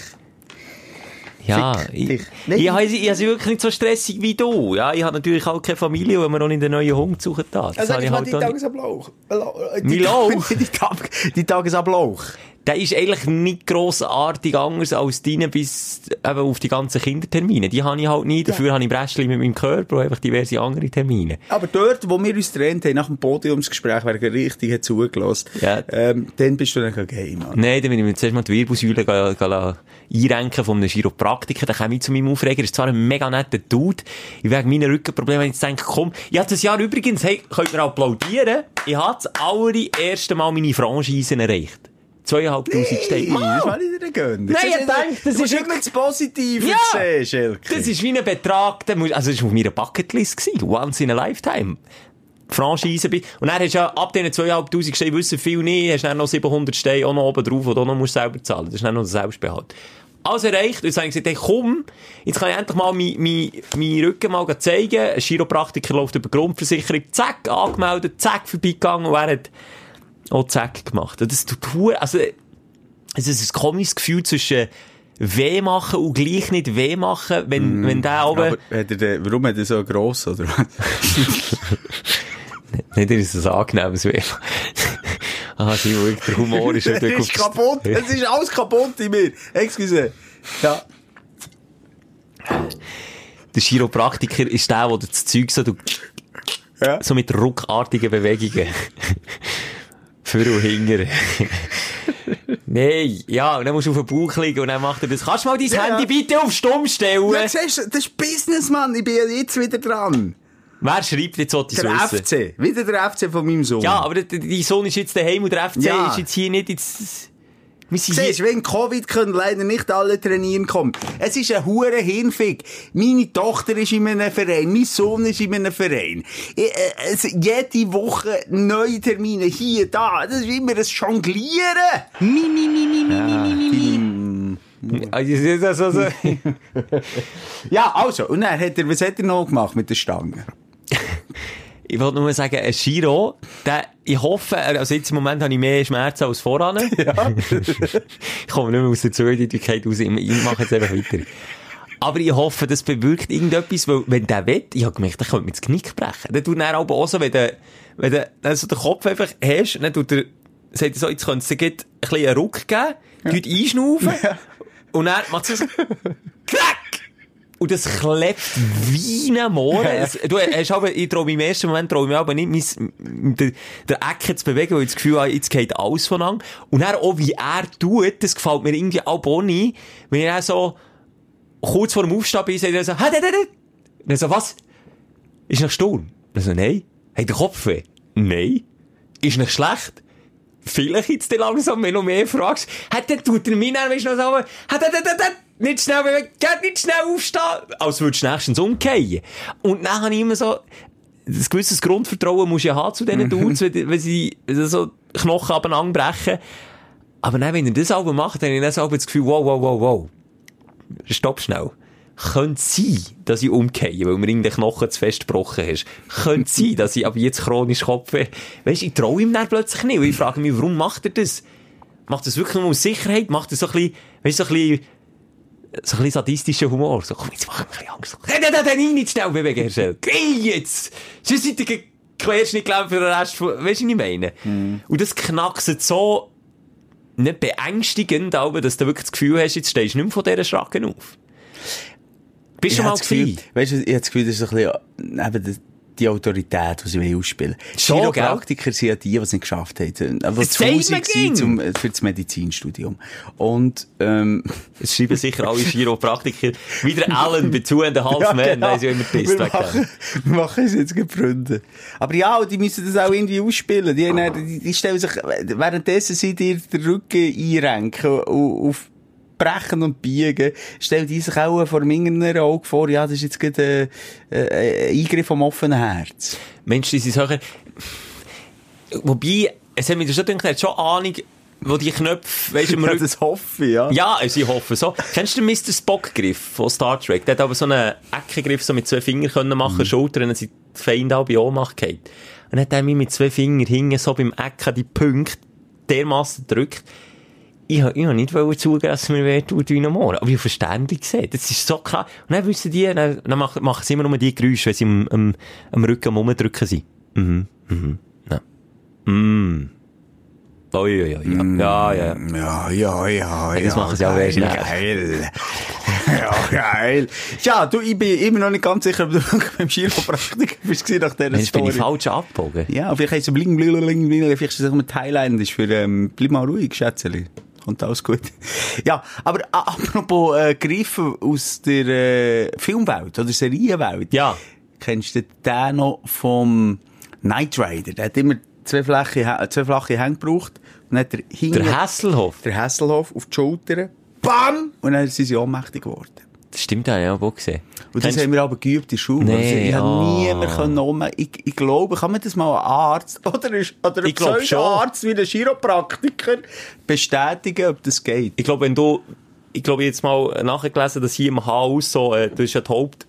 Ja, ich, Nein. ich, habe- ich habe es wirklich nicht so stressig wie du. Ja, ich habe natürlich auch keine Familie, wenn man noch in den neuen Hund suchen darf. Das habe ich halt auch nicht. Tagesablauf. Mein Lauch? Die, Tag, die Tagesablauf. Der ist eigentlich nicht grossartig anders als deine bis eben auf die ganzen Kindertermine. Die habe ich halt nie. Dafür habe ich Bräschli mit meinem Körper und einfach diverse andere Termine. Aber dort, wo wir uns getrennt haben, nach dem Podiumsgespräch, wer richtig zugelassen, Ja. ähm, dann bist du dann gehen, Mann. Nein, dann bin ich mir zuerst mal die Wirbelsäule einrenken von einem Chiropraktiker. Dann komme ich zu meinem Aufreger. Das ist zwar ein mega netter Dude. Ich wegen meiner Rückenprobleme habe ich jetzt gedacht, komm, ich habe das Jahr übrigens, hey, könnt ihr applaudieren. Ich habe das allererste Mal meine Franchisen erreicht. Zweieinhalbtausend Steine. Das Mann! war nicht der Gönner. Nein, ich denke, das du musst ist immer das Positive Ja. sehen, Schelke. Das ist wie ein Betrag, der muss, also das war auf meiner Bucketlist gewesen. Once in a lifetime. Franchise bin. Und dann hast du ja ab diesen 2'500 Steinen wissen viel nicht, hast dann noch 700 Steine auch noch oben drauf, die du auch noch musst selber zahlen. Das ist dann noch der Selbstbehalt. Alles erreicht. Und jetzt habe ich gesagt, hey, komm, jetzt kann ich endlich mal meinen mein, mein Rücken mal zeigen. Ein Chiropraktiker läuft über die Grundversicherung, zack, angemeldet, zack, vorbeigegangen und er hat auch zack gemacht. Das tut hure- also, es ist ein komisches Gefühl zwischen weh machen und gleich nicht weh machen, wenn, wenn der aber, Aber hat er den, warum hat er so gross, oder was? nicht, ist es ein angenehmes Weh. ah, Simon, der Humor ist Es ist kaputt. Es ist alles kaputt in mir. Excuse. Ja. Der Chiropraktiker ist der, der das Zeug so, du- Ja. so mit ruckartigen Bewegungen. Für und hinger. Nein, ja, und dann musst du auf den Bauch liegen und dann macht er das. Kannst du mal dein Ja. Handy bitte auf Stumm stellen? Ja, siehst das ist Business, Mann. Ich bin ja jetzt wieder dran. Wer schreibt jetzt so die Der wissen? FC. Wieder der FC von meinem Sohn. Ja, aber dein Sohn ist jetzt daheim und der FC Ja. ist jetzt hier nicht ins... Wir sind Siehst, wegen Covid können leider nicht alle trainieren kommen. Es ist ein hure Hirnfick. Meine Tochter ist in einem Verein, mein Sohn ist in einem Verein. Ich, äh, es, jede Woche neue Termine, hier, da. Das ist immer ein Jonglieren. Mi, mi, mi, mi, mi, mi, mi, mi. Also, das also. Ja, also, und dann hat er, was hat er noch gemacht mit der Stange? Ich wollte nur sagen, ein Giro, der, ich hoffe, also jetzt im Moment habe ich mehr Schmerzen als voran. Ja. ich komme nicht mehr aus der Zweideutigkeit raus, ich ich mache jetzt einfach weiter. Aber ich hoffe, das bewirkt irgendetwas, weil, wenn der will, ich habe gemerkt, der könnte mir das Knick brechen. Der tut dann aber auch so, wenn du, wenn du, also den Kopf einfach hast, dann tut er, sagt er so, jetzt könnte es dir ein bisschen einen Ruck geben, ja. einschnaufen, und dann macht es so, krack! Und das klebt wie ein Mohren. Du hast aber, ich traue mich im ersten Moment traue ich mich aber nicht, mein, der, der Ecke zu bewegen, weil ich das Gefühl habe, jetzt geht alles voneinander. Und dann auch, wie er tut, das gefällt mir irgendwie auch nicht, wenn er so kurz vor dem Aufstehen bin, sagt er so, ha, da, da, da. Und er so, was? Ist noch Sturm? Er so, nein. Hat der Kopf weh? Nein. Ist nicht schlecht? Vielleicht jetzt dann langsam, wenn du mehr fragst. Hat der tut er mir dann, weißt du, noch so, hat der, der, der, der, nicht schnell bewegen, geht nicht schnell aufstehen, als würdest du nächstens umkehren. Und dann habe ich immer so, ein gewisses Grundvertrauen musst du ja haben zu diesen Dudes, wenn, wenn sie so Knochen abeinander brechen. Aber dann, wenn er das aber macht, dann habe ich dann so das Gefühl, wow, wow, wow, wow. Stopp schnell. Könnte sein, dass ich umkehre, weil mir irgendein Knochen zu fest gebrochen ist. Könnte sein, dass ich aber jetzt chronisch Kopfweh... Weisst, ich traue ihm dann plötzlich nicht. Und ich frage mich, warum macht er das? Macht er das wirklich nur aus Sicherheit? Macht er so ein bisschen, weißt, so ein bisschen so ein bisschen sadistischer Humor. So, komm, jetzt mach ein bisschen Angst. Hey, dann, dann rein, jetzt schnell bewegen, Herr Schell. Geh jetzt! Sonst seid ihr Querschnitt, glaube ich, für den Rest von, weißt du, was ich meine? Und das knackst so, nicht beängstigend, aber, dass du wirklich das Gefühl hast, jetzt stehst du nicht mehr von dieser Schracken auf. Bist du schon mal das Gefühl, gewesen? weißt du, ich habe das Gefühl, das ist ein bisschen, eben, das- die Autorität, die sie wollen ausspielen Schon, Chiropraktiker sind ja die, die es nicht geschafft haben. Aber zu Hause zum, für das Medizinstudium. Und, ähm, Es schreiben sicher alle Chiropraktiker. Wieder Alan bei Two and a Half Men, weil sie ja immer pisst genau. wir, machen, wir machen es jetzt Freunde. Aber ja, die müssen das auch irgendwie ausspielen. Die, die, die stellen sich, währenddessen sie dir den Rücken einrenken, auf brechen und biegen, stellen die sich auch vor dem inneren Auge vor, ja, das ist jetzt gerade äh, äh, ein Eingriff vom offenen Herz. Mensch, die sind solche... Wobei, es hat mir schon gedacht, er hat schon Ahnung, wo die Knöpfe, weißt du, im Ja, Rücken... das hoffe ich, ja. Ja, also ich hoffe so. Kennst du den Mr. Spock-Griff von Star Trek? Der hat aber so einen Eckengriff so mit zwei Fingern können Mhm. machen, Schultern, dann sind die Feinde auch bei Ohnmacht gefallen. Und dann hat er mich mit zwei Fingern hinten so beim Ecken die Punkte dermassen gedrückt. Ich habe ich hab nicht wollen zugeben, dass es mir weh tut wie am Ohr. Aber ich habe verständlich gesehen. Das ist so klar. Und dann wissen die, dann, dann machen, machen sie immer nur die Geräusche, wenn sie am, am, am Rücken Rumdrücken sind. Mhm, mhm, ja. Mm. Ui, ui, ui, ja. Ja, ja, ja. Ja, ja, ja, Ja, das machen sie auch sehr schnell. Geil. Ja, geil. Ja, du, ich bin immer noch nicht ganz sicher, ob du beim Chiropraktiker bist nach dieser Mensch, bin Story. ich falsch abgebogen? Ja, vielleicht heisst es bling, bling, bling, bling, vielleicht ist es auch mit Thailändisch für, ähm, bleib mal ruhig, Schätzeli. Kommt alles gut. Ja, aber a- apropos, äh, Griffe aus der, äh, Filmwelt oder Serienwelt. Ja. Kennst du den noch vom Knight Rider? Der hat immer zwei flache, Hä- zwei flache Hände gebraucht. Und dann hat er hinten, Der Hasselhoff. der Hasselhoff auf die Schultern. Bam! Und dann sind sie ohnmächtig geworden. Das stimmt, ja, ich habe auch gesehen. Und das Kennst- haben wir aber geübt in der Schule. Nee, also ich ah. habe nie mehr können um, ich, ich glaube, kann man das mal ein Arzt oder ein, oder ein Ich. Pseudo-Arzt wie ein Chiropraktiker bestätigen, ob das geht? Ich glaube, wenn du, ich glaube, jetzt mal nachgelesen, dass hier im Haus so, äh, du hast ja die Haupt,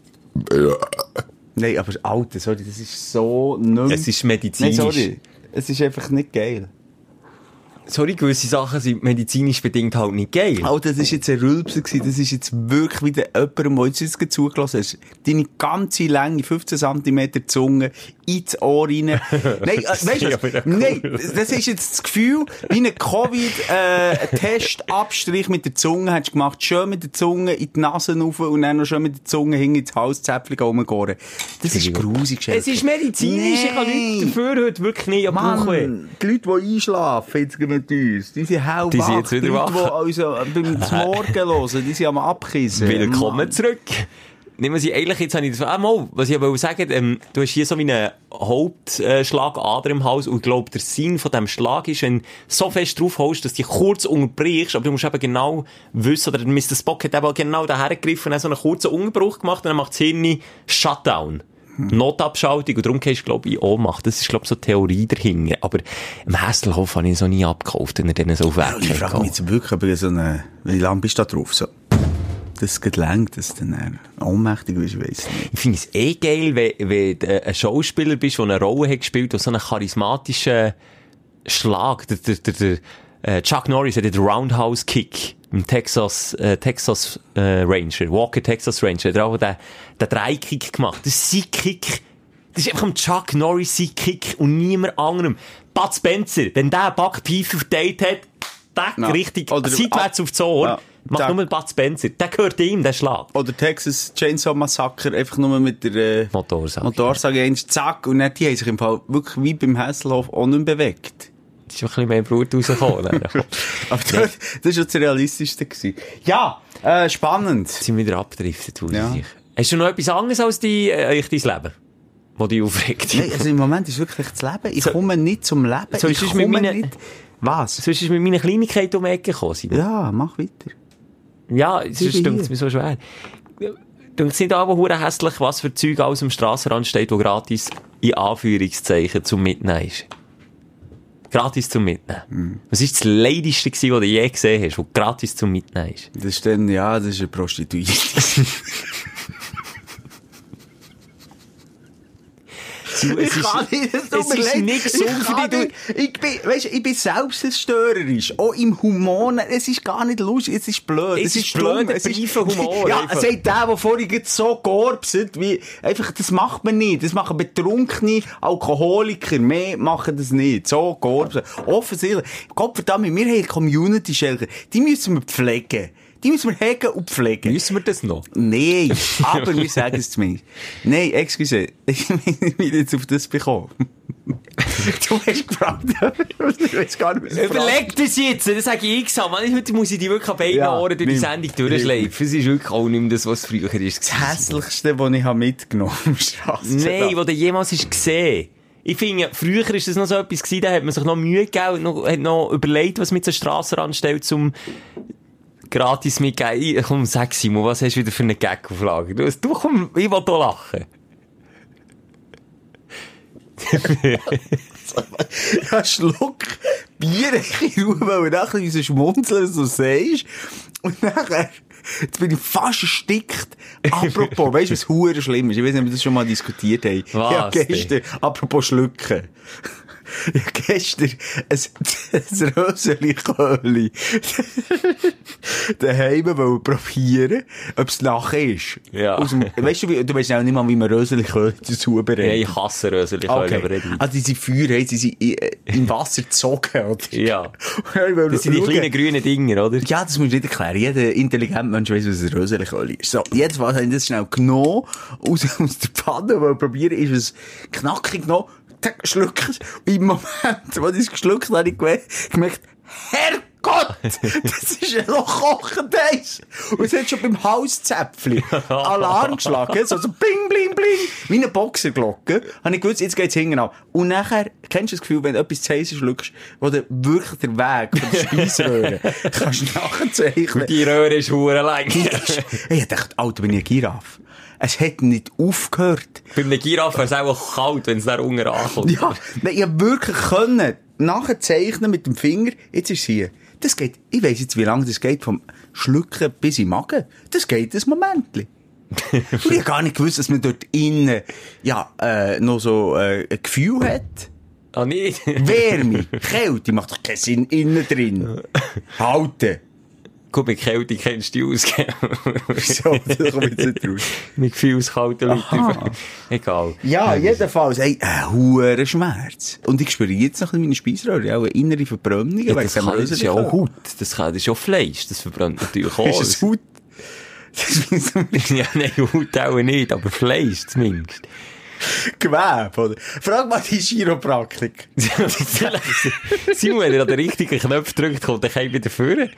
Nein, aber Alter, sorry, das ist so nicht es ist Nein, medizinisch. sorry. Es ist einfach nicht geil. Sorry, gewisse Sachen sind medizinisch bedingt halt nicht geil. Alter, das ist jetzt ein Rülpser gewesen. Das ist jetzt wirklich wieder jemandem, der jetzt zugelassen hast. Deine ganze Länge, 15 cm Zunge, ins Ohr rein. Nein, äh, Das weißt du was? Nein, das ist jetzt das Gefühl, wie ein Covid-Test-Abstrich mit der Zunge hast du gemacht. Schön mit der Zunge in die Nase rauf und dann noch schön mit der Zunge hinten ins Halszäpfchen rumgehen. Das ist grusig. Es ist medizinisch, ich kann nichts dafür heute wirklich nicht. Mann, die Leute, die einschlafen jetzt mit uns, die sind hellwach. Die sind jetzt wieder die Leute, wach. die uns äh, beim Morgen hören, die sind am Abkissen. Willkommen Mann. zurück. Nehmen wir sie eigentlich, jetzt habe ich das, ah, mal, was ich aber sagen, ähm, du hast hier so wie einen Hauptschlagader im Haus und ich glaube, der Sinn von diesem Schlag ist, wenn du so fest draufholst, dass du dich kurz unterbrichst, aber du musst eben genau wissen, oder Mr. Spock hat eben genau da hergegriffen und dann so einen kurzen Unterbruch gemacht und dann macht das Hirn Shutdown. Notabschaltung und darum gehst du, glaube ich, in Ohnmacht. Das ist, glaube ich, so Theorie dahinter. Aber im Hasselhof habe ich so nie abgekauft, wenn er dann so Ja, Ich weg frage mich jetzt wirklich, ich so eine, wie lange bist du da drauf? So, das geht lang, dass du dann äh, ohnmächtig bist, ich weiss nicht. Ich finde es eh geil, wenn, wenn du ein Schauspieler bist, der eine Rolle hat gespielt, der so einen charismatischen Schlag, der, der, der, der äh, Chuck Norris hat den Roundhouse Kick im Texas, äh, Texas äh, Ranger, Walker Texas Ranger, hat er auch den, den Dreikick gemacht. Das ist sein Kick. Das ist einfach ein Chuck Norris sein Kick und niemand anderem. Bud Spencer, wenn der Backpfeife verteilt hat, der Ja. richtig Oder- seitwärts aufs Ohr, Ja. Macht Der- nur Bud Spencer. Der gehört ihm, der Schlag. Oder Texas Chainsaw Massacre, einfach nur mit der äh, Motorsage. Motorsage eins, zack, und dann, die haben sich im Fall wirklich wie beim Hasselhoff auch nicht mehr bewegt. Es ist ein bisschen mehr Blut rausgekommen. Aber das, das war das Realistischste. Gewesen. Ja, äh, spannend. sind wir wieder abgedriftet, Ja. ich. Hast du noch etwas anderes als die, äh, dein Leben? Wo dich aufregt? Nein, also im Moment ist wirklich das Leben. Ich komme nicht zum Leben. So, ich komme mit meinen- nicht... Was? Sonst ist mit meiner Kleinigkeit um die Ecke gekommen. Ja, mach weiter. Ja, sonst stimmt es mir so schwer. Dünkt es nicht aber hure hässlich, was für Zeug alles am Strassenrand steht, wo gratis in Anführungszeichen zum Mitnehmen ist? Gratis zum Mitnehmen. Hm. Was ist das Leidigste gewesen, was du je gesehen hast, wo gratis zum Mitnehmen ist? Das ist dann, ja, das ist eine Prostituierte. Du, es ich ist- kann nicht, es tut es mir leid. Ich kann nicht. Ich bin, weißt, ich bin selbstzerstörerisch. Auch im Humor. Es ist gar nicht lustig. Es ist blöd. Es ist blöder, Es ist- Humor, Ja, einfach. sagt der, der vorhin so gorbset, wie, einfach, das macht man nicht. Das machen betrunkene Alkoholiker. Mehr machen das nicht. So gorbset. Offensichtlich. Gott verdammt, wir haben Community-Shelter. Die müssen wir pflegen. Die müssen wir hegen und pflegen. Müssen wir das noch? Nein, aber wir sagen es zumindest. Nein, excuse, ich bin jetzt auf das bekommen. du hast gefragt, ich weiß gar nicht, was ich Überleg das jetzt, das sage ich x-mal. Mann, Heute muss ich die wirklich an beiden Ja, Ohren durch die nimm. Sendung durchschleifen. Es ist wirklich auch nicht mehr das, was früher ist. Das hässlichste, das ich habe mitgenommen habe, Nein, was du jemals hast gesehen Ich finde, früher war das noch so etwas gewesen, da hat man sich noch Mühe gegeben und noch, hat noch überlegt, was mit so Strassenrand stellt, zum gratis mitgeben. Ich- Komm, sag Simon, was hast du wieder für eine Gag-Auflage? Du, du komm, ich will hier lachen. Ja, Schluck Bier in Ruhe, weil nachher so schmunzeln, so sagst. Und nachher, jetzt bin ich fast erstickt. Apropos, weißt du, was hure schlimm ist? Ich weiß nicht, ob wir das schon mal diskutiert haben. Was ja, gestern, apropos Schlucken. Ja, gestern ein, ein Röseli-Köhli daheim wollen probieren, ob es nachher ist. Ja. Aus dem, weißt du, wie, du weißt auch nicht mal, wie man Röseli-Köhli zubereitet. Ja, ich hasse Rösel, ich Okay. aber. Also diese Feuer haben sie i- äh, im Wasser gezogen, oder? Ja. Ich Das sind die kleinen grünen Dinger, oder? Ja, das musst du nicht erklären. Jeder intelligente Mensch weiss, was ein Röseliköli ist. So, jetzt habe ich das schnell genommen, aus, aus der Pfanne, weil probieren ist es knackig genommen, tack, schluck es. Und im Moment, wo ich es geschluckt habe, habe ich gemerkt, Herrgott, das ist ja noch kochend heiß. Und es hat schon beim Hauszäpfli Alarm geschlagen, so, so bling, bling, bling, wie eine Boxerglocke. Habe ich gewusst, jetzt geht's hinten ab. Und nachher, kennst du das Gefühl, wenn du etwas zu heiß schluckst, wo du wirklich den Weg von der Speisröhre kannst nachzeichnen. Die Röhre ist hure lang. Ich dachte, Alter, bin ich eine Giraffe. Es hat nicht aufgehört. Bei einem Giraffe wäre es auch kalt, wenn es da unten ankommt. Ja, nein, ich hab wirklich können nachzeichnen mit dem Finger. Jetzt ist es hier. Das geht, ich weiss jetzt, wie lange das geht, vom Schlucken bis im Magen. Das geht ein Moment. Und ich hab gar nicht gewusst, dass man dort innen, ja, äh, noch so, äh, ein Gefühl hat. Ah, nicht? Wärme, Kälte, macht doch keinen Sinn innen drin. Halten. Gut, mit Kälte kennst du dich aus, gell? So, da komme ich jetzt nicht raus. mit gefühlskalten Leuten. Egal. Ja, jedenfalls, hey, ein hoher Schmerz. Und ich spüre jetzt noch ein bisschen meine Speiseröhre, auch eine innere Verbrennung. Ja, das, kann, das ist ja auch. Haut. Das, kann, das ist auch Fleisch. Das verbrennt natürlich auch. Ist Haut? Das wir ja, nein, Haut auch nicht, aber Fleisch zumindest. Gewebe, oder? Frag mal die Chiropraktik. Simon, wenn er an den richtigen Knopf drückt, kommt er kein wieder führen.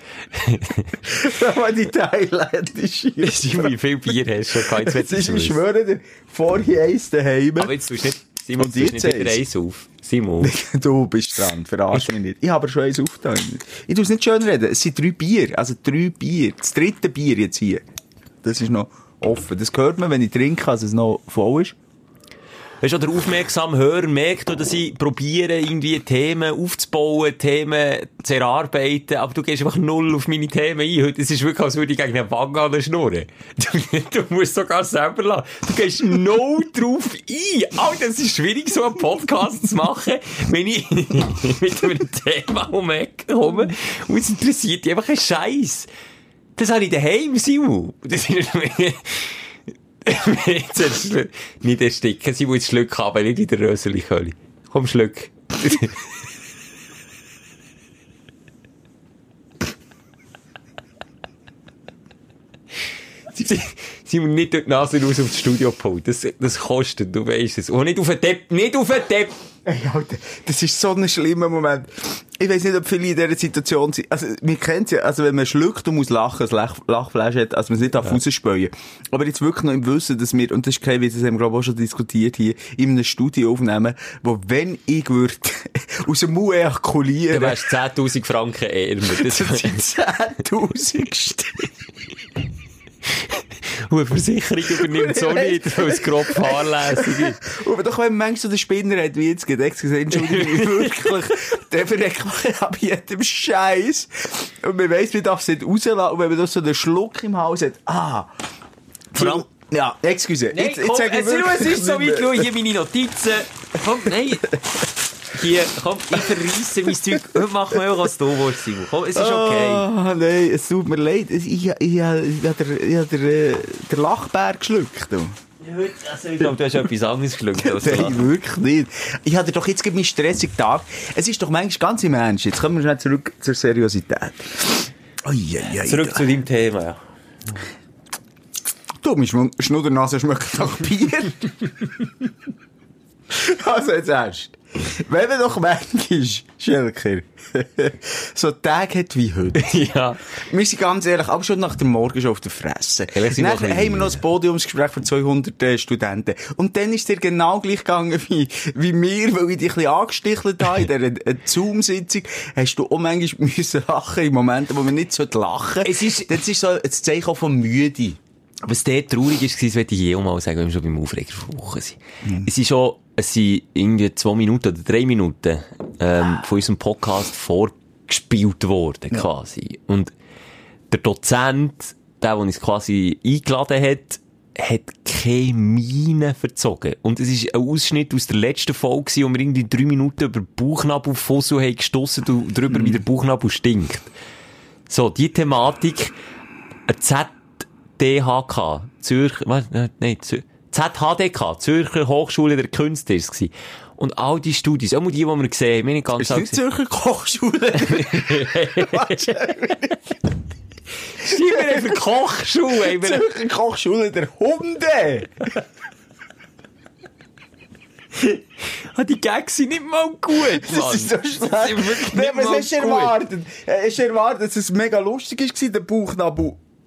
Frag mal die thailändische Simon, wie viel Bier hast du schon gehabt? Jetzt ist, ich ich wissen. schwöre dir, vorher eins daheim. Aber jetzt tust du nicht, Simon, Und du tust nicht wieder eins. auf. Simon. Du bist dran, verarsch mich nicht. Ich habe schon eins aufgetan. Ich tue es nicht schön reden. Es sind drei Bier, also drei Bier. Das dritte Bier jetzt hier. Das ist noch offen. Das hört man, wenn ich trinke, dass es noch voll ist. Weißt du, der aufmerksame Hörer merkt, dass ich probiere, irgendwie Themen aufzubauen, Themen zu erarbeiten, aber du gehst einfach null auf meine Themen ein. Heute, es ist wirklich, als würde ich gegen eine Wange Schnurren. Du, du musst sogar selber lassen. Du gehst null drauf ein. Alter, es ist schwierig, so einen Podcast zu machen, wenn ich mit einem Thema um die Ecke komme und es interessiert dich einfach ein Scheiß. Das habe ich daheim, Simon. Das ist, nicht ersticken, sie muss Schluck haben, nicht in der Röseli-Köli. Komm, Schluck. Sie- Simon, nicht durch die Nase raus aufs Studiopult. Das, das kostet, du weißt es. Und nicht auf den Depp, nicht auf den Depp! Ey, Alter, das ist so ein schlimmer Moment. Ich weiß nicht, ob viele in dieser Situation sind. Also, wir kennen ja, also wenn man schluckt und muss lachen, das Lach Lachfleisch hat, also man es nicht darf rausspäuen. Aber jetzt wirklich noch im Wissen, dass wir, und das ist kein Witz, das haben wir glaube auch schon diskutiert hier, in einem Studio aufnehmen, wo wenn ich würde aus dem Mund Du ejakulieren, wärst 10.000 Franken ärmer. Das, das sind 10'000 Stück. Und eine Versicherung übernimmt so nicht, weil es grob fahrlässig ist. Und doch, wenn man manchmal so den Spinner hat, wie jetzt gesagt, entschuldige mich wirklich, der verreckt mich ab jedem Scheiß. Und man weiss, man darf es nicht rauslassen. Und wenn man da so einen Schluck im Haus hat, ah. Vor allem, Ja, excuse. Nein, komm, sag ich es, es ist so weit, schau, hier meine Notizen. Komm, nein. Hier, komm, ich verreisse mein Zeug. Heute machen wir auch, was du willst, Simon. Komm, es ist okay. Ah, nein, es tut mir leid. Ich, ich, ich, ich, habe äh, der Lachbär geschluckt. Du. Also, ich glaube, du hast etwas anderes geschluckt. Nein, wirklich nicht. Ich hatte doch jetzt meinen stressigen Tag. Es ist doch manchmal ganz im Ernst. Jetzt kommen wir schnell zurück zur Seriosität. Ui, ui, ui. Zurück zu deinem Thema, ja. Du, meine Schnuddernase schmeckt nach Bier. also jetzt ernst. Wenn man doch manchmal, Schelker, so Tage hat wie heute. ja. Wir sind ganz ehrlich, aber schon nach der Morgen schon auf der Fresse. Ehrlich, Dann haben wir noch das Podiumsgespräch für 200 äh, Studenten. Und dann ist es dir genau gleich gegangen wie, wie mir, weil ich dich ein bisschen angestichelt habe in dieser äh, Zoom-Sitzung. Hast du auch manchmal müssen lachen in Momenten, wo man nicht so lachen Es ist- Das ist so ein Zeichen auch von Müde. Was dort traurig ist, das werde ich je mal sagen, wenn wir schon beim Aufreger der Woche sind. Es ist schon, es sind irgendwie zwei Minuten oder drei Minuten, ähm, von unserem Podcast vorgespielt worden, quasi. Und der Dozent, der, der uns quasi eingeladen hat, hat keine Miene verzogen. Und es ist ein Ausschnitt aus der letzten Folge, wo wir irgendwie drei Minuten über Bauchnabelfussel haben gestossen und darüber, wie der Bauchnabel stinkt. So, die Thematik, ein ZDHK, Zürcher, was, äh, nein, Zür ZHDK, Zürcher Hochschule der Künste ist es. Und all die Studien, auch die, die wir gesehen haben, wir nicht ganz Ist nicht Zürcher Kochschule? Schreiben wir Kochschule, haben wir- Zürcher Kochschule der Hunde! Ah, die Gags sind nicht mal gut, Mann. Das ist so schlecht. mal hast du gut. erwartet? Äh, Hast du erwartet, dass es mega lustig war, der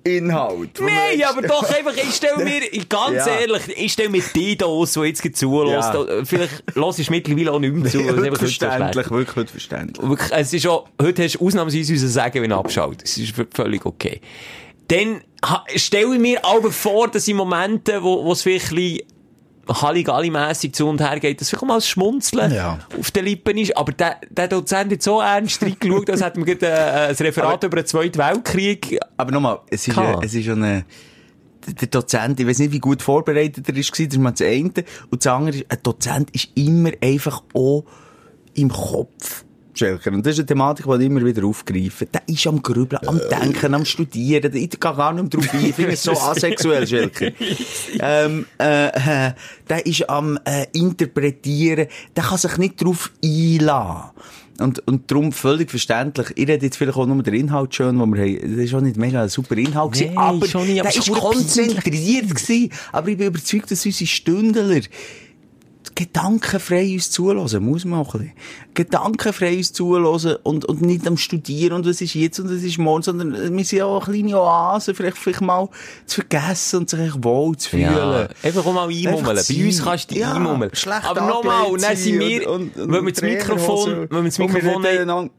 Bauchnabel-Inhalt? Nein, aber doch einfach, ich stelle mir, ich- ganz Ja. ehrlich, ich stelle mir die aus, die jetzt zulässt. Ja. Vielleicht hörst du mittlerweile auch nicht mehr zu. es einfach heute so Verständlich, wirklich verständlich. Wirklich, es ist auch, heute hast du ausnahmsweise müssen sagen, wenn du abschaltet. Es ist völlig okay. Dann stelle ich mir aber vor, dass in Momenten, wo, wo es vielleicht ein bisschen Halligalli-mässig zu und her geht, dass vielleicht mal ein Schmunzeln Ja. auf den Lippen ist. Aber der, der Dozent hat so ernst reingeschaut, als hätten wir gerade äh, ein Referat über den Zweiten Weltkrieg. Aber nochmal, es ist, äh, es ist schon eine, der Dozent, ich weiß nicht, wie gut vorbereitet er ist, das ist mal das eine. Und das andere ist, ein Dozent ist immer einfach auch im Kopf. Schelker. Und das ist eine Thematik, die ich immer wieder aufgreife. Der ist am Grübeln, am Denken, am Studieren. Ich gehe gar nicht mehr drauf ein. Ich finde es so asexuell, Schelker. ähm, äh, äh, der ist am äh, Interpretieren. Der kann sich nicht darauf einlassen. Und, und darum völlig verständlich. Ich rede jetzt vielleicht auch nur den Inhalt schön, wo wir haben. Das ist auch nicht mega ein super Inhalt gewesen, Nee, nicht, aber der ist verdammt konzentriert gewesen. Aber ich bin überzeugt, dass unsere Stündler gedankenfrei uns zulassen, muss man auch ein bisschen. Gedankenfrei uns zulassen und, und nicht am Studieren und was ist jetzt und was ist morgen, sondern wir sind ja auch eine kleine Oase, vielleicht, vielleicht mal zu vergessen und sich echt wohl zu fühlen. Ja, einfach auch mal einmummeln. Bei uns kannst du dich Ja, einmummeln. schlecht Aber nochmal, und dann sind wir, und- und- wenn wir das und Mikrofon, wenn wir das Und wir Mikrofon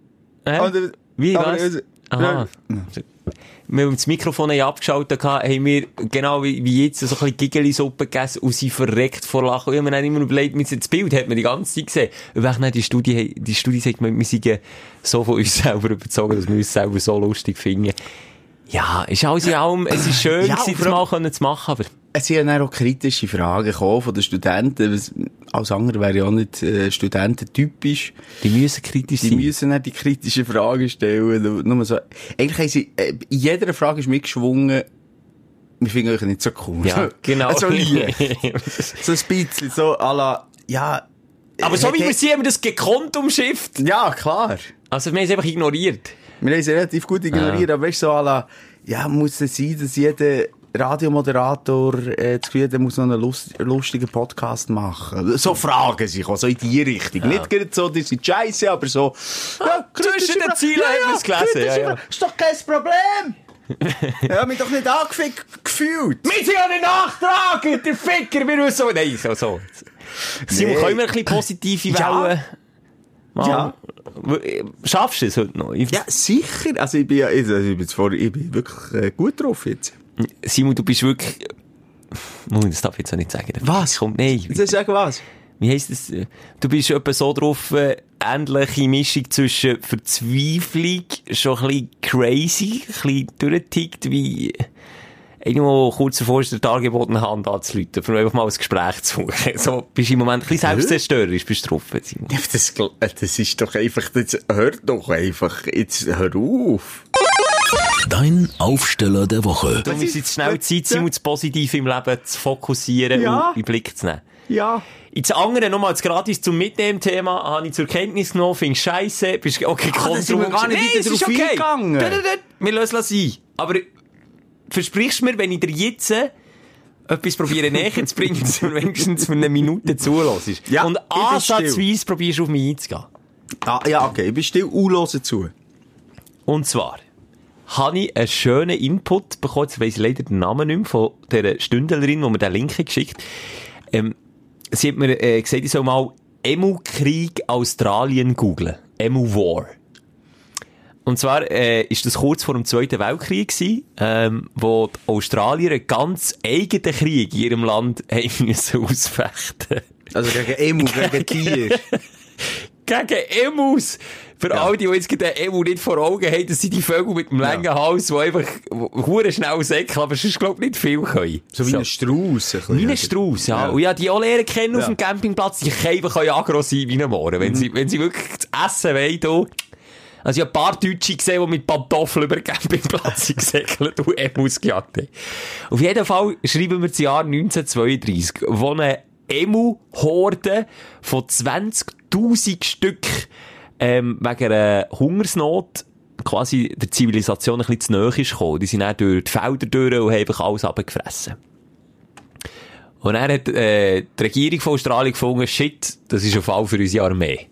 Hä? Hä? Wie, was? Aha. Wenn wir das Mikrofon haben abgeschaltet haben, haben wir, genau wie, wie jetzt, so ein bisschen Giggeli-Suppe gegessen und sie verreckt vor Lachen. Und ich habe mir dann immer überlegt, mit das Bild hat man die ganze Zeit gesehen. Und wenn dann die Studie, die Studie sagt, wir, wir sind so von uns selber überzogen, dass wir uns selber so lustig finden. Ja, ist alles in allem, es ist schön, Ja, gewesen, das mal können zu machen, aber Es sind ja dann auch kritische Fragen gekommen von den Studenten. Als andere wäre ja auch nicht äh, studententypisch. die müssen kritisch Die sein. müssen dann die kritischen Fragen stellen. Nur so. Eigentlich haben sie, äh, in jeder Frage ist mitgeschwungen, wir finden euch nicht so cool. Ja, genau. so leicht. so ein bisschen, so à la, ja. aber so äh, wie wir sie haben wir das gekonnt umschifft. Ja, klar. Also wir haben es einfach ignoriert. Wir haben es relativ gut ignoriert, aber weißt du, so à la, ja, muss es sein, dass jeder Radiomoderator äh, das Gefühl hat, er muss noch einen lust lustigen Podcast machen. So Fragen sich auch, so in die Richtung. Nicht gerade so, die sind scheiße, aber so, ja, kritische zwischen den Zielen haben wir es gelesen, ja, ja. Ist doch kein Problem. ja, mich doch nicht angefickt gefühlt. Wir sind ja nicht nachtragen, der Ficker, wir müssen so... Nein, so, so. Simon, Nee. können wir ein bisschen positive Ja. Wellen? Mal- Ja. Schaffst du es heute noch? Ich- Ja, sicher. Also ich bin ja, also ich bin, jetzt vor, ich bin wirklich äh, gut drauf jetzt. Simon, du bist wirklich... Moment, das darf ich jetzt auch nicht sagen. Was? Kommt, nein. Willst du sagen was? Wie heisst das? Du bist etwa so drauf, äh, ähnliche Mischung zwischen Verzweiflung, schon ein bisschen crazy, ein bisschen durchgetickt, wie irgendwo kurz davor ist der dargebotene Hand anzuleuten, um einfach mal ein Gespräch zu suchen. So, bist du im Moment ein bisschen selbstzerstörerisch, bist du drauf, Simon. Das, äh, das ist doch einfach, das hört doch einfach, jetzt hör auf. Dein Aufsteller der Woche. Darum ist jetzt schnell Zeit, Simon, das Positive im Leben zu fokussieren Ja. und in den Blick zu nehmen. Ja. Ins andere, nochmal als gratis zum Mitnehmen-Thema, habe ich zur Kenntnis genommen, finde scheiße, bist okay, Ah, da sind wir gar nicht Nein, wieder es ist drauf okay. eingegangen. Da, da, da, Wir lösen es sein. Aber versprichst du mir, wenn ich dir jetzt äh, etwas probiere näher zu bringen, dass du mir wenigstens für eine Minute zulässt? Ja, Und ansatzweise probierst du auf mich einzugehen. Ah, ja, okay, ich bin still, und höre zu. Und zwar habe ich einen schönen Input bekommen, jetzt weiss ich leider den Namen nicht mehr, von der Stündlerin, die mir den Link geschickt ähm, Sie hat mir äh, gesagt, ich soll mal Emu-Krieg Australien googlen. Emu-War. Und zwar äh, ist das kurz vor dem Zweiten Weltkrieg gewesen, ähm, wo die Australier einen ganz eigenen Krieg in ihrem Land haben müssen ausfechten Also gegen Emu, gegen Tier. Gegen Emus. Für all die, die jetzt den Emu nicht vor Augen haben, das sind die Vögel mit dem langen Hals, die einfach hure schnell säckeln, aber sonst glaub ich nicht viel können. So wie ein Strauss. Wie ein Strauss, ja. Ja. Und ja, die auch lernen kennen auf Ja. dem Campingplatz, die können einfach agro sein wie ein Mohren. Wenn, sie, wenn sie wirklich das Essen wollen, da. Also ich habe ein paar Deutsche gesehen, die mit Pantoffeln über den Campingplatz gesegelt und Emus gejagt haben. Auf jeden Fall schreiben wir das Jahr 1932, wo eine Emu-Horde von 20.000 Stück ähm, wegen einer Hungersnot quasi der Zivilisation ein bisschen zu nahe ist gekommen. Die sind dann durch die Felder durch und haben einfach alles abgefressen. Und dann hat äh, die Regierung von Australien gefunden, shit, das ist ein Fall für unsere Armee.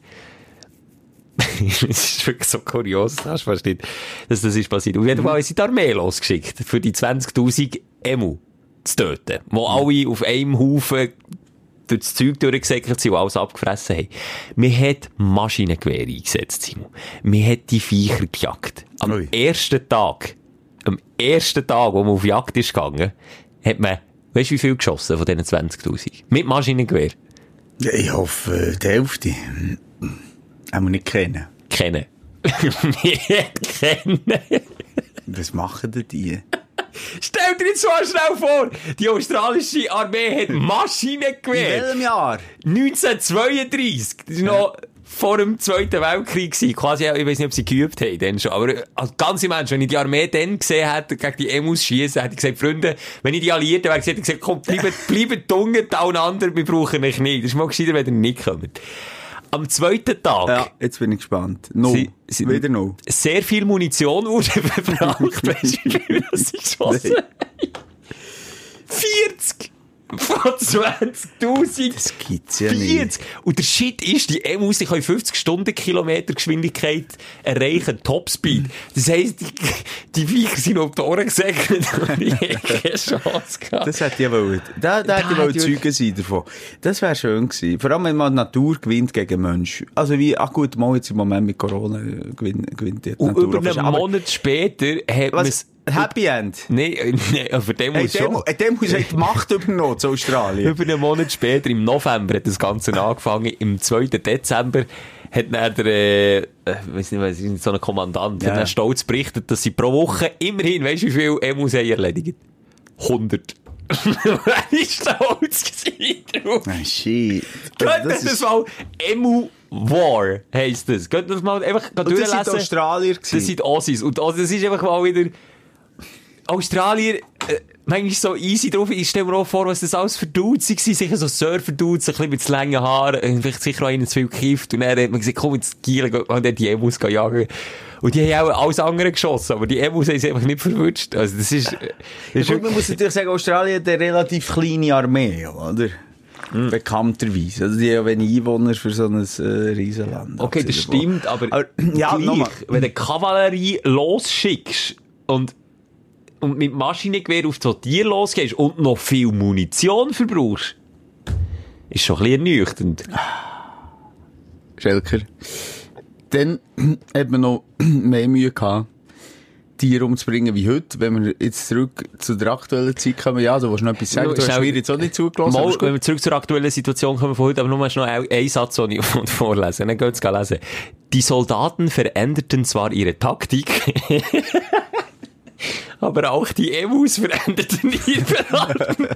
das ist wirklich so kurios, das hast du fast nicht, dass das ist passiert. Auf jeden Fall haben sie die Armee losgeschickt, für die 20.000 Emu zu töten, wo alle auf einem Haufen durch das Zeug durchgesäckelt sind und alles abgefressen haben. Man hat Maschinengewehre eingesetzt, Simon. Man hat die Viecher gejagt. Am Ui. ersten Tag, am ersten Tag, wo man auf Jagd ist gegangen, hat man, weißt du, wie viel geschossen von diesen 20.000? Mit Maschinengewehr. Ja, ich hoffe, die Hälfte. Haben wir nicht kennen. Kennen. kennen. Was machen denn die? Stell dir nicht so schnell vor, die australische Armee hat Maschinengewehr. welchem Jahr? 1932. Das war noch vor dem Zweiten Weltkrieg. gewesen. Quasi, ich weiß nicht, ob sie geübt haben, dann schon. Aber äh, als ganze Mensch, wenn ich die Armee dann gesehen hätte, gegen die Emus schießen, hätte ich gesagt, Freunde, wenn ich die Alliierten wäre, hätte ich gesagt, komm, bleibt, bleibt dunkel, einander, wir brauchen euch nicht. Das ist mal gescheiter, wenn ihr nicht kommt. Am zweiten Tag. Ja, jetzt bin ich gespannt. No. Sie- sie- Wieder no. Sehr viel Munition wurde verbraucht. Weißt du, wie viel sie geschossen haben? 40 von 20.000. Das gibt's ja nicht. 40. Und der Shit ist, die Emus, die können 50 Stundenkilometer Geschwindigkeit erreichen, Topspeed. Das heisst, die, die Viecher sind auf die Ohren gesegnet und die haben keine Chance gehabt. Das hätte ich wollen. Da, da hätte ich hätte wollen ich Zeugen sein davon. Das wäre schön gewesen. Vor allem, wenn man Natur gewinnt gegen Mensch. Also wie, ach gut, mal jetzt im Moment mit Corona äh, gewinnt, gewinnt die und Natur. über fast. einen Monat später hat man Was? Happy End? Nein, nee, für den Hey, muss dem, schon. äh, dem muss die Macht übernommen zu Australien. Über einen Monat später, im November, hat das Ganze angefangen. Im 2. Dezember hat dann der, äh, äh, weiss nicht, was ist so ein Kommandant, Ja. hat stolz berichtet, dass sie pro Woche immerhin, weißt du, wie viel Emus haben erledigt? 100. Wer ist stolz drauf? Ah, shit. Also, das, das ist, mal, Emu War heisst das. Könnt das mal einfach und das sind durchlesen? Australier Das gewesen. sind Aussies. Und das ist einfach mal wieder... Australier, äh, manchmal so easy drauf. Ich stelle mir auch vor, was das alles für Dudes waren. Sicher so Surfer-Dudes, ein bisschen mit langen Haaren, äh, vielleicht sicher auch einen zu viel gekifft. Und dann hat man gesagt, komm ins Giel, und dann die Emus jagen. Und die haben auch alles andere geschossen, aber die Emus haben sie einfach nicht verwünscht. Also das ist... äh, Das ist Ja, gut, man muss natürlich sagen, Australien hat eine relativ kleine Armee, oder? Hm. Bekannterweise. Also die haben wenig Einwohner für so ein äh, Riesenland. Okay, das Abgesehen stimmt, aber, Aber, ja, gleich, wenn du Kavallerie losschickst und, und mit Maschinengewehr auf so Tier losgehst und noch viel Munition verbrauchst, ist schon ein bisschen ernüchternd. Schelker. Dann hat man noch mehr Mühe gehabt, Tiere umzubringen wie heute. Wenn wir jetzt zurück zu der aktuellen Zeit kommen, ja, du willst noch etwas sagen, Ja, du hast mir jetzt auch nicht zugelassen. Mal, wenn wir zurück zur aktuellen Situation kommen von heute, aber nur noch ein- einen Satz, den ich vorlesen. Dann geht's lesen. Die Soldaten veränderten zwar ihre Taktik, aber auch die Emus veränderten ihre Arten.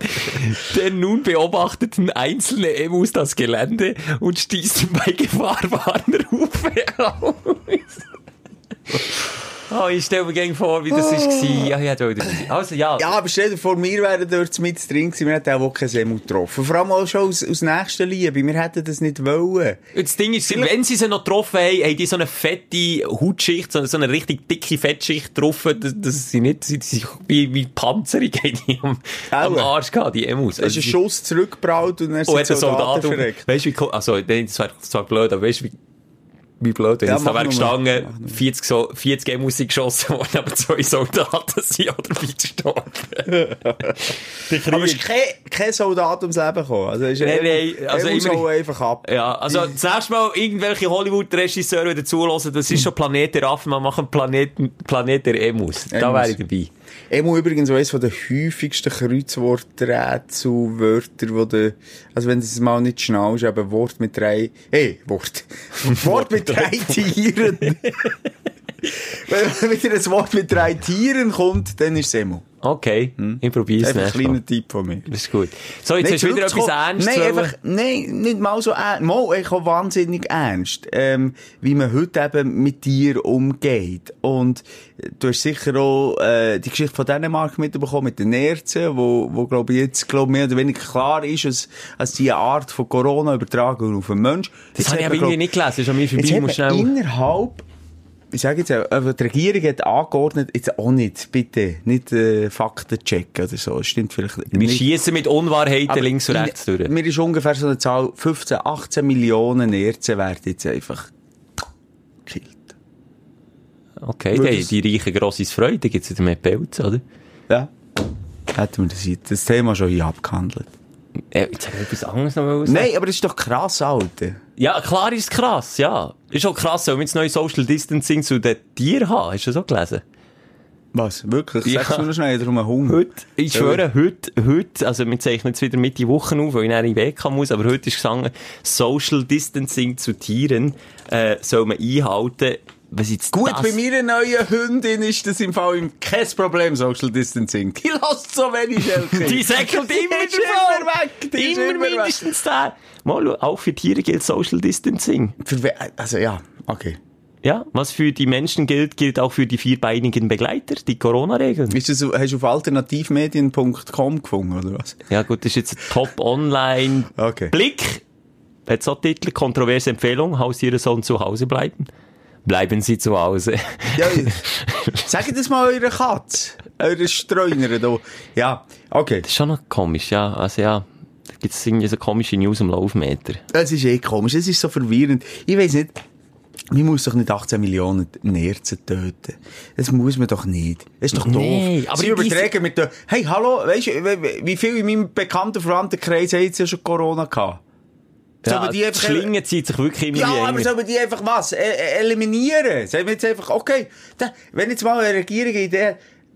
Denn nun beobachteten einzelne Emus das Gelände und stießen bei Gefahrwarnrufe aus. Oh, ich stelle mir gerne vor, wie das war. Ja, ja, da- also, ja. Ja, aber stell dir vor, wir wären dort mit drin gewesen, wir hätten auch keinen Semmel getroffen. Vor allem auch schon aus, aus nächster Liebe, wir hätten das nicht wollen. Und Das Ding ist, wenn sie sie noch getroffen haben, haben die so eine fette Hautschicht, so so eine richtig dicke Fettschicht drauf, dass, dass sie nicht, sie, sie, wie, wie Panzerung die am, am. Arsch gehabt, die Emus. Es ist ein Schuss zurückgebraut und dann Oh, sind der Soldaten Soldat um, verreckt. weißt du, wie, also, das wäre zwar blöd, aber weißt du, wie, wie blöd, wenn Ja, jetzt da wäre gestanden, Mach nur mal. 40, so, 40 Emus sind geschossen worden, aber zwei Soldaten sind auch dabei gestorben. Aber es ist kein, kein Soldat ums Leben gekommen. Also, ist Nein, nein, also immer- einfach ab. Ja, also das nächste Mal irgendwelche Hollywood-Regisseure wieder zulassen, das ist schon Planet der Affen, wir machen Planet, Planet der Emus. Da wäre ich dabei. Emu übrigens eines von den häufigsten Kreuzworträtselwörter, wo du, also wenn du es mal nicht schnallst, eben Wort mit drei, eh, Wort. Wort mit drei Tieren. wenn wieder ein Wort mit drei Tieren kommt, dann ist es Emu. Okay, es Einfach ein kleiner Tipp von mir. Das ist gut. So, jetzt hast du wieder etwas Ernstes. Nein, einfach, nein, nicht mal so ernst. Mal, ich wahnsinnig ernst. Ähm, wie man heute eben mit dir umgeht. Und äh, du hast sicher auch, äh, die Geschichte von Dänemark mitbekommen, mit den Nerzen, wo, wo, glaube ich, jetzt, glaub, mehr oder weniger klar ist, dass, dass die Art von Corona übertragen auf einen Mensch. Das habe ich aber irgendwie nicht gelesen, das ist an mir vorbei, muss schnell... innerhalb, ich sage jetzt, äh, die Regierung hat angeordnet, jetzt auch nicht, bitte, nicht äh, Fakten checken oder so. Das stimmt vielleicht Wir nicht. schießen mit Unwahrheiten Aber links und rechts durch. Mir ist ungefähr so eine Zahl, 15, 18 Millionen Nerzen werden jetzt einfach gekillt. Okay, die, Würdest- die reichen grosses Freude, gibt's wieder mehr Pelz, oder? Ja. Hätten wir das, das Thema schon hier abgehandelt. Äh, jetzt habe ich etwas anderes noch sagen. Nein, aber das ist doch krass, Alter. Ja, klar ist es krass, ja. Ist auch krass, wenn wir jetzt neue Social Distancing zu den Tieren haben. Hast du das auch gelesen? Was? Wirklich? Ja. Sagst du nur schnell darum einen Hund? Heute, ich schwöre, heute, heute, also wir zeichnen jetzt wieder Mitte Woche auf, weil ich dann in den Weg kommen muss, aber heute ist gesagt, Social Distancing zu Tieren, äh, soll man einhalten. Was jetzt Gut, das, bei meiner neuen Hündin ist das im Fall kein Problem, Social Distancing. Die lässt so wenig Schelke. Die säckelt immer davon. immer weg. Die ist Immer immer mindestens der. Mal, auch für Tiere gilt Social Distancing. Für Also ja, okay. Ja, was für die Menschen gilt, gilt auch für die vierbeinigen Begleiter, die Corona-Regeln. Ist das, hast du auf alternativmedien.com gefunden, oder was? Ja gut, das ist jetzt ein Top-Online Okay. Blick. Hat so Titel, kontroverse Empfehlung, Haustiere sollen zu Hause bleiben. Bleiben Sie zu Hause. Ja, sag das mal eurer Katze, eurer Streuner da. Ja, okay. Das ist schon noch komisch, ja. Also ja, da gibt es irgendwie so komische News am Laufmeter. Es ist eh komisch, es ist so verwirrend. Ich weiss nicht, man muss doch nicht 18 Millionen Nerzen töten. Das muss man doch nicht. Das ist doch doof. Nee, aber Sie übertragen mit der, hey, hallo, weißt du, wie- viele in meinem bekannten Verwandtenkreis haben jetzt ja schon Corona gehabt? Sollen Ja, die die einfach- Schlinge zieht sich wirklich immer Ja, aber enger. sollen die einfach was? E e- eliminieren? Sagen wir jetzt einfach, okay, da, wenn jetzt mal eine Regierung Idee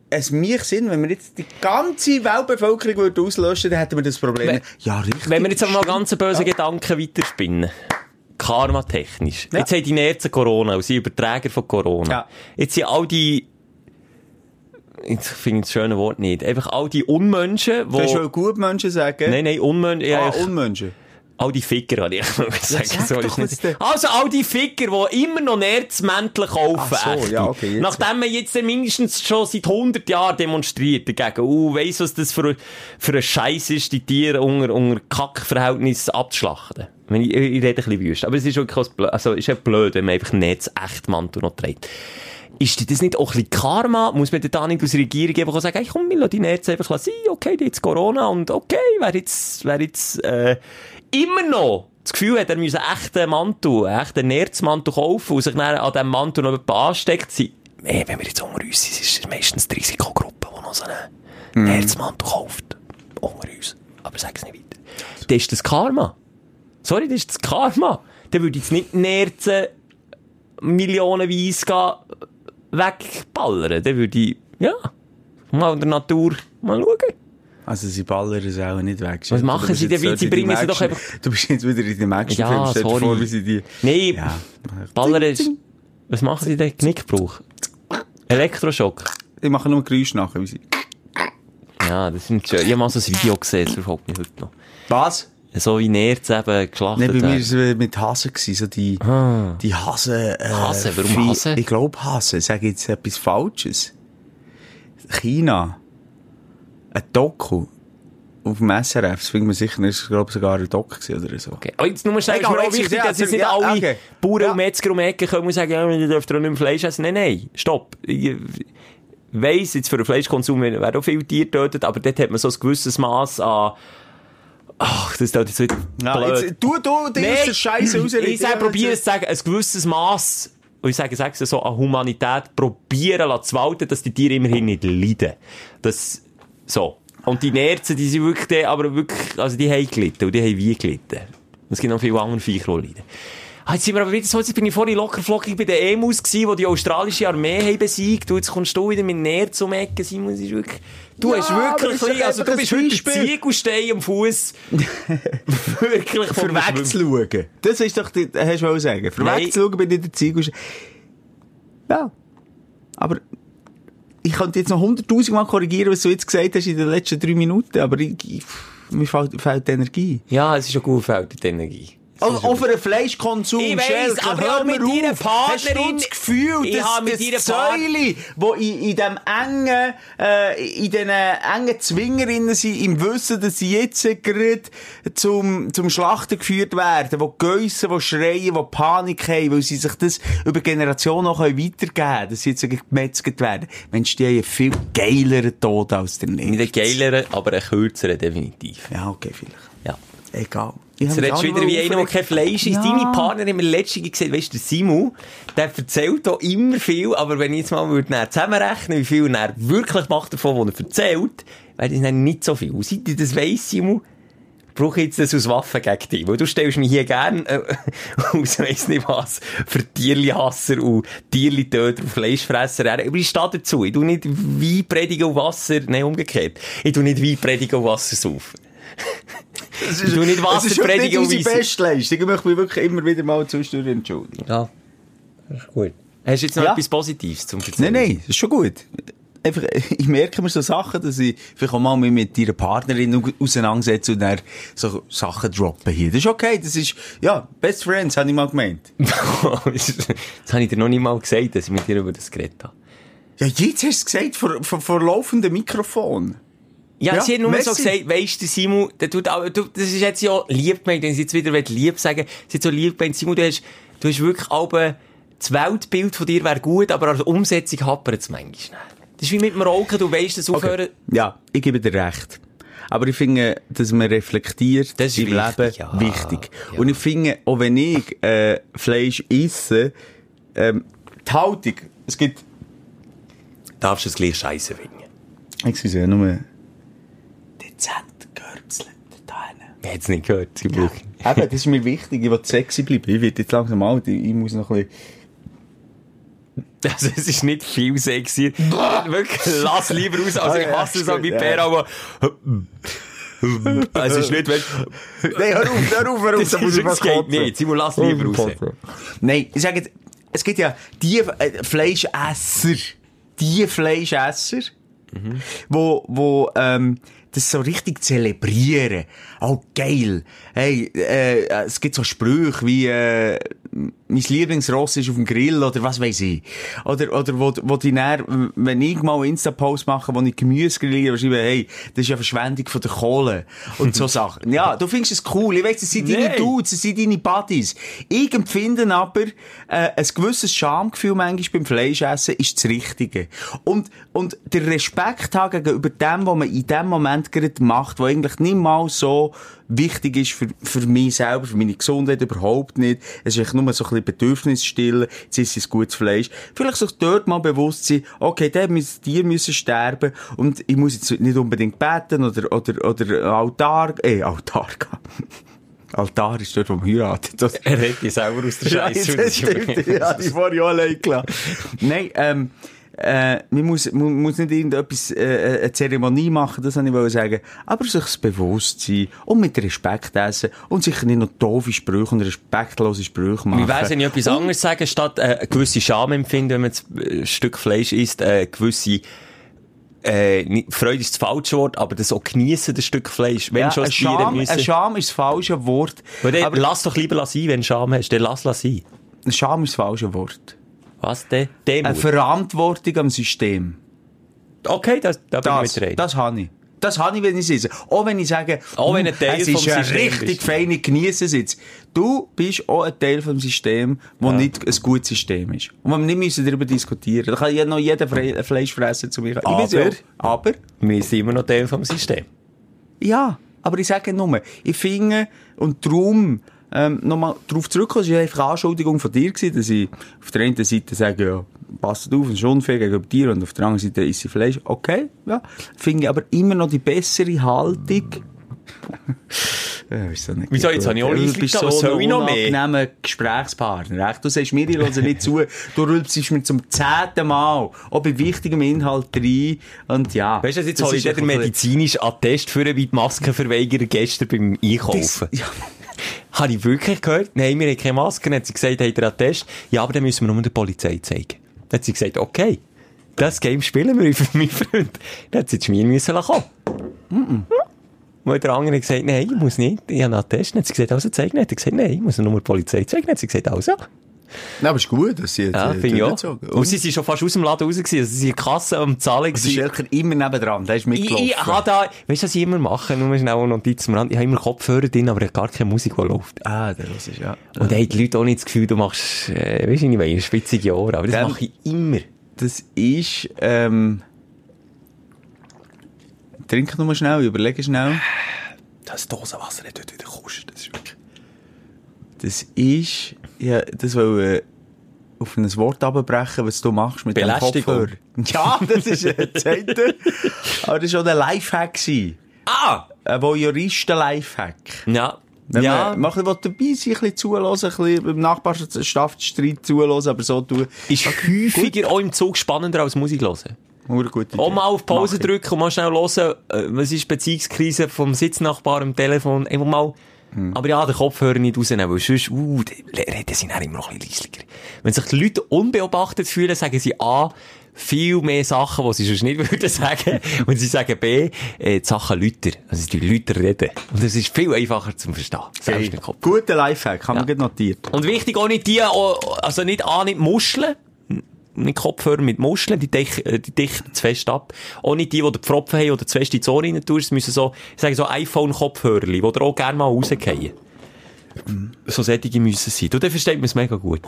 es mich Sinn, wenn wir jetzt die ganze Weltbevölkerung würde auslöschen, dann hätten wir das Problem. Wenn- ja, richtig. Wenn wir jetzt mal ganz böse Ja. Gedanken weiterspinnen. Karma-technisch. Ja. Jetzt haben die Nerzen Corona und sind Überträger von Corona. Ja. Jetzt sind all die, jetzt finde ich das schöne Wort nicht, einfach all die Unmenschen, Du wo, wohl gut Menschen sagen. nein, nein, Unmenschen, ah, ich- Unmenschen. All die Ficker, habe ich sagen. sag so ist nicht. Also all die Ficker, die immer noch Nerzmäntel kaufen. Ach so, ja, okay, jetzt- Nachdem man jetzt mindestens schon seit 100 Jahren demonstriert dagegen, uh, weiss, was das für, für ein Scheiß ist, die Tiere unter, unter Kackverhältnissen abzuschlachten. Wenn ich, ich rede ein bisschen wüst. Aber es ist wirklich blöd, also, ist ja blöd, wenn man einfach Netz echt Mantel noch trägt. Ist das nicht auch ein bisschen Karma? Muss man da nicht aus der Regierung einfach sagen, hey, komm, wir lassen die Netze einfach sein, okay, jetzt Corona und okay, wer jetzt, wer jetzt, äh, immer noch das Gefühl hat, er müsse einen echten Mantel, einen echten Nerzmantel kaufen und sich dann an diesem Mantel noch jemand ansteckt, sie, hey, wenn wir jetzt unter uns sind, ist es meistens die Risikogruppe, die noch so einen Nerzmantel kauft. Unter uns. Aber sag's nicht weiter. Das ist das Karma. Sorry, das ist das Karma. Dann würde ich jetzt nicht Nerzen millionenweise gehen, wegballern. Dann würde ich, ja, mal in der Natur mal schauen. Also sie ballern es auch nicht weg. Was machen sie denn? Sie bringen sie doch einfach- Du bist jetzt wieder in dem Action-Film. Ja, Stell dir sorry. vor, wie sie die... Nein, Ja. Ballern ist, was machen sie denn? Knickbruch? Elektroschock? Ich mache nur Geräusche nachher. wie sie- Ja, das sind schön. Ich habe mal so ein Video gesehen, das verfolgt mich heute noch. Was? So wie Nerz eben geschlachtet Nein, bei mir war es mit Hasen, so die, die Hasen. Äh, Hasen? Warum Hasen? Ich glaube Hasen. Sage ich jetzt etwas Falsches? China. Ein Doku. Auf dem SRF. Das findet man sicher nicht. Ich glaube sogar ein gewesen oder so. Okay. Aber jetzt nur schnell, ist Egal, mir auch ist- wichtig, ja, dass jetzt nicht ja, alle okay. Bauern Ja. und Metzger um die Ecke kommen und sagen, ja, ihr dürft auch nicht mehr Fleisch essen. Nein, nein, stopp. Ich weiss, jetzt für den Fleischkonsum werden auch viele Tiere getötet, aber dort hat man so ein gewisses Maß an, ach, das ist jetzt wieder Ja, blöd. jetzt, du, du, die der Scheiße raus. ich sage, probiere es zu sagen, ein gewisses Maß, und ich sage, sage so, an Humanität probieren zu walten, dass die Tiere immerhin nicht leiden. Das, so. Und die Nerzen, die sind wirklich, die, aber wirklich, also die haben gelitten, und die haben wie gelitten. Es gibt noch viele andere Viecher, die leiden. Ah, jetzt sind wir aber wieder so, jetzt bin ich vorhin locker flockig bei den Emus gewesen, die die australische Armee haben besiegt. Und jetzt kommst du wieder mit Nerz um die Ecke, Simon, ist wirklich, du Ja, hast wirklich, ein also du bist heute Ziegelstein am Fuß. wirklich Für wegzuschauen. Das ist doch, die, hast du wollen sagen. Für wegzuschauen bin ich der Ziegel. Ja. Aber ich könnte jetzt noch hunderttausend Mal korrigieren, was du jetzt gesagt hast in den letzten drei Minuten, aber ich, ich, mir fehlt, fehlt die Energie. Ja, es ist schon gut fällt, die Energie. Auch für den Fleischkonsum. Ich weiss, Schelke, aber hör auch mit auf. deiner Partnerin- das Gefühl, Ich dass habe mit das Säule, wo in, in dem engen, äh, in diesen engen Zwingerinnen sind, im Wissen, dass sie jetzt gerade zum, zum Schlachten geführt werden, wo Geissen, die schreien, die Panik haben, weil sie sich das über Generationen noch weitergeben können, dass sie jetzt gemetzelt werden. Mensch, die haben einen viel geileren Tod als der Nicht Netz. ein geileren, aber ein kürzeren definitiv. Ja, okay, vielleicht. Ja. Egal. Jetzt redest du wieder wie einer, der kein Fleisch isst. Ja. Deine Partnerin wir letztens gesehen, weißt du, Simu, der erzählt auch immer viel, aber wenn ich jetzt mal würde zusammenrechnen, wie viel er wirklich macht davon, was er erzählt, wäre das dann nicht so viel. Und seit ich das weiss, Simu, brauche ich jetzt das als Waffe gegen dich. Weil du stellst mich hier gern, äh, aus weiss nicht was, für Tierli-Hasser und Tierli-Töter und Fleischfresser. Aber ich stehe dazu. Ich tu nicht Wein predigen und Wasser, nein, umgekehrt. Ich tu nicht Wein predigen und Wasser saufen. Es Ich tu nicht Wasser es ist nicht unsere. Bestleistung. Ich möchte mich wirklich immer wieder mal zwischendurch entschuldigen. Ja. Das ist gut. Hast du jetzt noch Ja. etwas Positives zum Erzählen? Nein, nein, das ist schon gut. Einfach, ich merke mir so Sachen, dass ich vielleicht auch mal mich mit ihrer Partnerin au- auseinandersetze und dann so Sachen droppen hier. Das ist okay, das ist, ja, Best Friends, habe ich mal gemeint. das habe ich dir noch nicht mal gesagt, dass ich mit dir über das geredet habe. Ja, jetzt hast du es gesagt, vor, vor, vor laufendem Mikrofon. Ja, Ja, sie hat nur merci. so gesagt, weisst du, Simon, der tut auch, du, das ist jetzt ja lieb gemeint, wenn sie jetzt wieder lieb sagen sie hat so lieb gemeint, Simon, du hast, du hast wirklich aber, das Weltbild von dir wäre gut, aber an der Umsetzung hapert es manchmal. Das ist wie mit dem Rauchen, du weisst, dass aufhören, Ja, ich gebe dir recht. Aber ich finde, dass man reflektiert Das ist im wichtig, Leben ja. wichtig. Ja. Und ich finde, auch wenn ich äh, Fleisch esse, ähm, die Haltung, es gibt, darfst du es gleich scheiße finden. excuse, nur dezent gerbselt da hinten. Ich hätte es nicht gehört, zum Glück. Eben, das ist mir wichtig, ich will sexy bleiben. Ich werde jetzt langsam alt, ich, muss noch ein bisschen... Also, es ist nicht viel sexier. Wirklich, lass lieber raus, als Ah, ich ja, hasse es ist auch ja. Bär, aber, es ist nicht, wenn, Nein, hör auf, hör auf, hör auf, das, da muss ich was kotzen. nicht. Simon, lass lieber raus. Nein, ich sage jetzt, es gibt ja die äh, Fleischesser, die Fleischesser, wo, wo, ähm, das so richtig zelebrieren. Oh, geil. Hey, äh, es gibt so Sprüche wie, äh, mein Lieblingsross ist auf dem Grill oder was weiß ich. Oder, oder wo, wo die dann, wenn ich mal Insta-Post mache, wo ich Gemüse grilliere, schreibe, hey, das ist ja Verschwendung von der Kohle. Und so Sachen. Ja, du findest es cool. Ich weiss, das sind deine. Dudes, das sind deine Buddies. Ich empfinde aber, äh, ein gewisses Schamgefühl manchmal beim Fleischessen ist das Richtige. Und, und der Respekt haben gegenüber dem, was man in dem Moment gerade macht, was eigentlich nicht mal so wichtig ist für, für mich selber, für meine Gesundheit überhaupt nicht. Es ist eigentlich nur so ein bisschen Bedürfnis stillen, jetzt ist es gutes Fleisch. Vielleicht sich dort mal bewusst sein, okay, der muss, Tier müssen sterben und ich muss jetzt nicht unbedingt beten oder, oder, oder Altar, äh, Altar. Altar ist dort, wo man heiratet. Das, Er redet dich selber aus der ja, Scheiße. Ja, die vorher ja allein klar. Nein, ähm, äh, man muss, man muss nicht irgendetwas, äh, eine Zeremonie machen, das wollte ich sagen. Aber sich bewusst sein und mit Respekt essen und sicher nicht noch doofe Sprüche und respektlose Sprüche machen. Wie wär's, wenn ich etwas anderes sagen, statt äh, eine gewisse Scham empfinden, wenn man äh, ein Stück Fleisch isst, äh, gewisse äh, Freude ist das falsche Wort, aber das auch geniessen, das Stück Fleisch. Wenn Ja, schon Scham, müssen. ein Scham ist das falsche Wort. Dann, Aber lass doch lieber sein, wenn du Scham hast. Dann lass sein. ein Scham ist das falsche Wort. Was denn? Eine Demut. Verantwortung am System. Okay, das, da bin Das, ich mit das habe ich. Das habe ich, wenn ich sitze. Auch wenn ich sage, Auch wenn ein hm, Teil es ist ein System richtig bist. feine Geniessen sitzt. Du bist auch ein Teil vom System, das nicht ein gutes System ist. Und wir nicht müssen darüber diskutieren. Da kann ja noch jeder Fre Fleisch fressen zu mir. Ich Aber- ja aber, Wir sind immer noch Teil vom System. ja, aber ich sage nur, ich finde, und darum, ähm, nochmal darauf zurückkommen, es war einfach eine Anschuldigung von dir gewesen, dass ich auf der einen Seite sage, ja, passt auf, es ist unfair gegenüber dir, und auf der anderen Seite ist sie Fleisch. Okay, ja. Finde ich aber immer noch die bessere Haltung. Ja, so nicht Wieso? Jetzt habe ich auch Eis Du bist so Was soll ein ich noch mehr? unangenehmer Gesprächspartner. Echt? Du sagst mir, ich höre nicht zu. Du rülpst mir zum zehnten Mal auch bei wichtigem Inhalt rein. Und ja. Weißt du, jetzt das hole ich den medizinischen Attest für wie die Maskenverweigerer gestern beim Einkaufen. bisschen- Ja. Habe ich wirklich gehört? Nein, wir haben keine Maske. Dann hat sie gesagt, habt ihr einen Attest? Ja, aber dann müssen wir nur der Polizei zeigen. Dann hat sie gesagt, okay. Das Game spielen wir, mein Freund. Dann hat sie die Schmier müssen kommen. Weil der andere hat gesagt, nein, ich muss nicht, ich habe einen Attest. Dann hat sie gesagt, also zeigen. Dann hat er gesagt, nein, ich muss nur die Polizei zeigen. Dann hat sie gesagt, also. Ja, aber ist gut, dass sie jetzt Ja, äh, ich durchgezogen. Und sie sind schon fast aus dem Laden raus gewesen. Also sie sind Kasse am Zahlen Also Schelker immer nebendran, der ist Ich, mitgelaufen. ich habe da, weißt du, was ich immer mache? Nur schnell eine Notiz am Rand. Ich habe immer Kopfhörer drin, aber ich gar keine Musik, die läuft. ah, los ist, ja. Und dann haben die Leute auch nicht das Gefühl, du machst, äh, weißt du, ich meine, spitzige Ohren. Aber das Dann- mache ich immer. Das ist, ähm, trink noch mal schnell, überlege schnell. Das Dosenwasser nicht dort wieder kostet. Das ist wirklich... Das ist, ja, das will, äh, auf ein Wort abbrechen, was du machst mit dem. Kopfhörer. Ja, das ist das eine. Aber das war auch der Lifehack. Ah! Ein Voyeuristen-Lifehack. Ja. Wenn ja. man, man will dabei sein, ein bisschen zuhören, ein bisschen beim Nachbarschaftsstreit zuhören, aber so tun. Ist häufiger auch im Zug spannender als Musik hören. Auch mal auf Pause Mach drücken und mal schnell hören, äh, was ist die Beziehungskrise vom Sitznachbar am Telefon. Einfach mal, Hm. aber ja, den Kopfhörer nicht rausnehmen, weil sonst, uh, die reden sie dann immer noch ein bisschen leislicher. Wenn sich die Leute unbeobachtet fühlen, sagen sie A, viel mehr Sachen, die sie sonst nicht würden sagen. Und sie sagen B, äh, die Sachen Lüter. Also die Lüter reden. Und das ist viel einfacher zum Verstehen. Selbst Kopf. Guter Lifehack, haben Ja. wir notiert. Und wichtig auch nicht die, also nicht A, nicht Muscheln. Nicht Kopfhörer mit Muscheln, die, dich, äh, die dichten zu fest ab. Auch nicht die, die den Pfropfen haben oder zu fest ins Ohr rein tust. Es müssen so, ich sage so iPhone-Kopfhörer, die dir auch gerne mal rausgehen. So solche müssen sein. Du, dann versteht man es mega gut.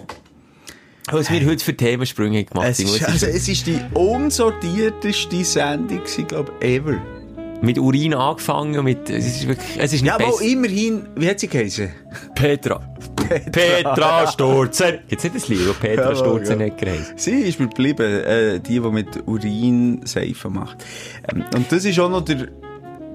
Was wir heute für Themensprünge gemacht Es ist, also, es ist die unsortierteste Sendung, glaube ich, ever. Mit Urin angefangen, mit, es ist wirklich, es ist nicht Ja, aber immerhin, wie hat sie geheißen? Petra. Petra Sturzer. Jetzt nicht das Lied, wo Petra Ja, Sturzer ja. nicht geheißen. Sie ist mir geblieben, äh, die, die mit Urin Seife macht. Ähm, und das ist auch noch der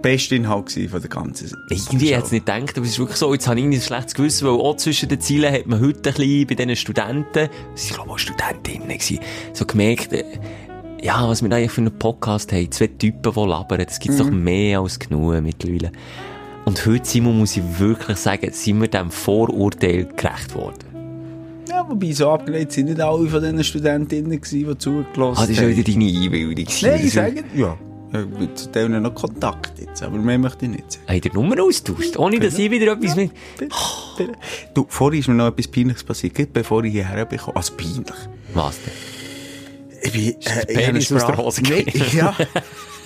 beste Inhalt von der ganzen Irgendwie hätte es nicht gedacht, aber es ist wirklich so, jetzt habe ich ein schlechtes Gewissen, weil auch zwischen den Zielen hat man heute ein bisschen bei diesen Studenten, es waren auch Studentinnen, gewesen, so gemerkt, äh, ja, was wir eigentlich für einen Podcast haben, zwei Typen, die labern, das gibt's doch mehr als genug mittlerweile. Und heute, Simon, muss ich wirklich sagen, sind wir dem Vorurteil gerecht worden. Ja, wobei so abgelehnt sind nicht alle von diesen Studentinnen gewesen, die zugelassen Ah, das haben. wieder deine Einbildung. Nein, ich sage, ja. Ja, zu denen noch Kontakt jetzt, aber mehr möchte ich nicht sagen. Habt ihr Nummer austauscht? Ohne, dass ich wieder etwas mit... Du, vorhin ist mir noch etwas Peinliches passiert, gerade bevor ich hierher bekomme. Also peinlich. Was denn? Ich bin, äh, ich Penis aus der Hose gefallen? ja.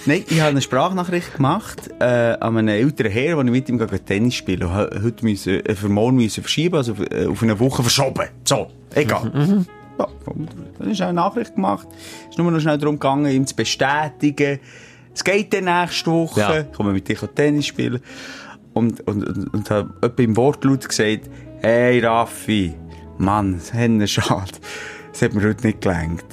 Nein, ich habe eine Sprachnachricht gemacht, äh, an einen älteren Herr, wo ich mit ihm Tennis spiele. Und he- heute müssen, äh, für morgen müssen verschieben, also auf, äh, auf eine Woche verschoben. So, egal. Ja, dann ist eine Nachricht gemacht. Es ist nur noch schnell darum gegangen, ihm zu bestätigen. Es geht dann nächste Woche. Ja. Ich komme mit dir Tennis spielen. Und, und, und, und habe im Wortlaut gesagt, hey Raffi, Mann, es hat schade. Es hat mir heute nicht gelangt.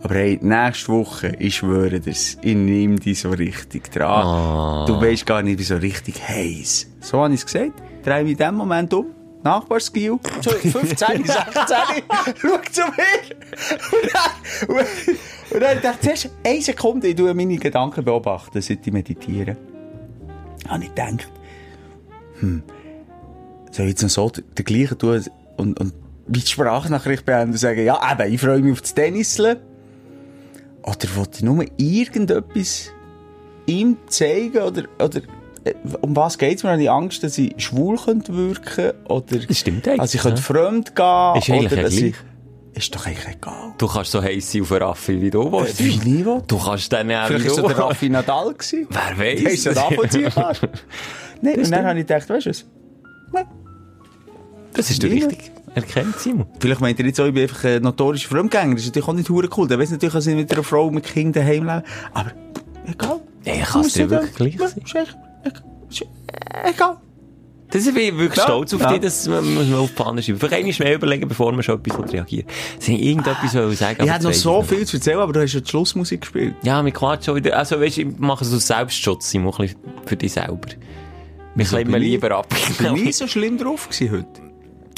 Aber hey, nächste Woche, ich schwöre dir's, ich nehme dich so richtig dran. Du weißt gar nicht, wie so richtig heiß. So habe ich es gesagt. Drehe mich in dem Moment um. Nachbarskiel. So 15, 16. Schau zu mir. Und dann, und, dann dachte ich zuerst, eine Sekunde, ich tue meine Gedanken beobachten, sollte ich meditieren. Habe ich gedacht, hm, soll ich jetzt noch so den gleichen tun und, und wie die Sprachnachricht beenden und sagen, ja, eben, ich freue mich auf das Tennisle. Oder wollte ich nur irgendetwas ihm zeigen? Oder, oder äh, um was geht es mir? Habe ich Angst, dass ich schwul könnte wirken Oder Das stimmt eigentlich, Also ich könnte ja. fremd gehen. Ist eigentlich oder ja dass gleich. ich, Ist doch eigentlich egal. Du kannst so heiß sein auf einen Raffi, wie du willst. Äh, wie ich will. Du kannst dann auch, Vielleicht war der. Raffi Nadal. gewesen. Wer weiss. Der ist ja nachvollziehbar. Nein, und dann habe ich gedacht, weißt du was? Nein. Das ist Wie? richtig erkennt, Simon. Vielleicht meint ihr jetzt auch, ich bin einfach ein notorischer Fremdgänger. Das ist natürlich auch nicht hure cool. Dann weiss natürlich, dass ich mit einer Frau mit Kindern daheim lebe. Aber egal. Nee, kann es dir wirklich nicht- gleich sein. Ist echt- ist Egal. Das ich wirklich Ja. stolz auf Ja. dich, dass man, muss man auf die Fahne schreiben. Vielleicht mehr überlegen, bevor man schon etwas reagiert. Sie haben irgendetwas wollen sagen. Ich hätte noch das so ich viel zu erzählen, aber du hast ja die Schlussmusik gespielt. nicht. Ja, wir quatschen schon wieder. Also, weißt du, ich mache aus Selbstschutz, Simon, für dich selber. Wir klemmen ich- lieber ab. Ich war nie so schlimm drauf gewesen heute.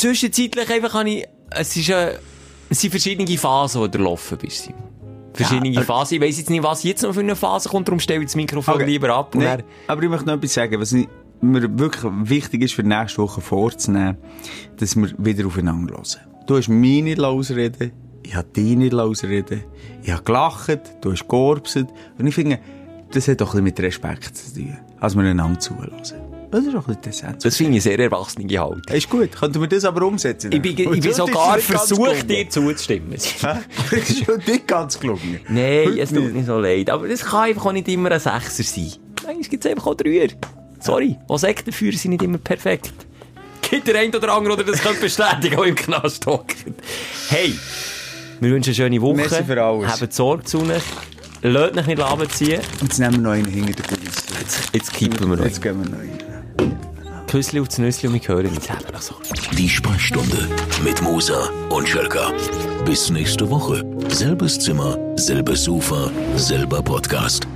Zwischenzeitlich einfach habe ich, es ist, äh, es sind verschiedene Phasen, die du laufen bist. Verschiedene Ja, äh, Phasen. Ich weiss jetzt nicht, was jetzt noch für eine Phase kommt, darum stelle ich das Mikrofon Okay. lieber ab. Nee, dann, aber ich möchte noch etwas sagen, was mir wirklich wichtig ist für nächste Woche vorzunehmen, dass wir wieder aufeinander hören. Du hast mich nicht ausreden ich habe dich nicht ausreden ich habe gelacht, du hast georbset. Und ich finde, das hat doch ein bisschen mit Respekt zu tun, als wir einander zuhören. Das ist doch ein bisschen das finde ich eine sehr erwachsene Haltung. ist gut. Könnten wir das aber umsetzen? Ich bin, ich bin sogar es versucht, dir zuzustimmen. Das ist schon nicht ganz gelungen. Nein, Heute es tut nicht. nicht so leid. Aber das kann einfach auch nicht immer ein Sechser sein. Manchmal gibt es einfach auch Dreier. Sorry, auch Sektenführer sind nicht immer perfekt. Gibt der ein oder andere, der das könnte bestätigen, auch im Knast hockt. Hey, wir wünschen eine schöne Woche. Merci für alles. Habt Sorge zu euch. Lasst euch nicht runterziehen. Jetzt nehmen wir noch einen hinter der Kulisse. Jetzt kippen wir noch. Jetzt gehen wir noch einen. Küssli auf das und wir hören uns. So. Die Sprechstunde mit Musa und Schelka. Bis nächste Woche. Selbes Zimmer, selbes Sofa, selber Podcast.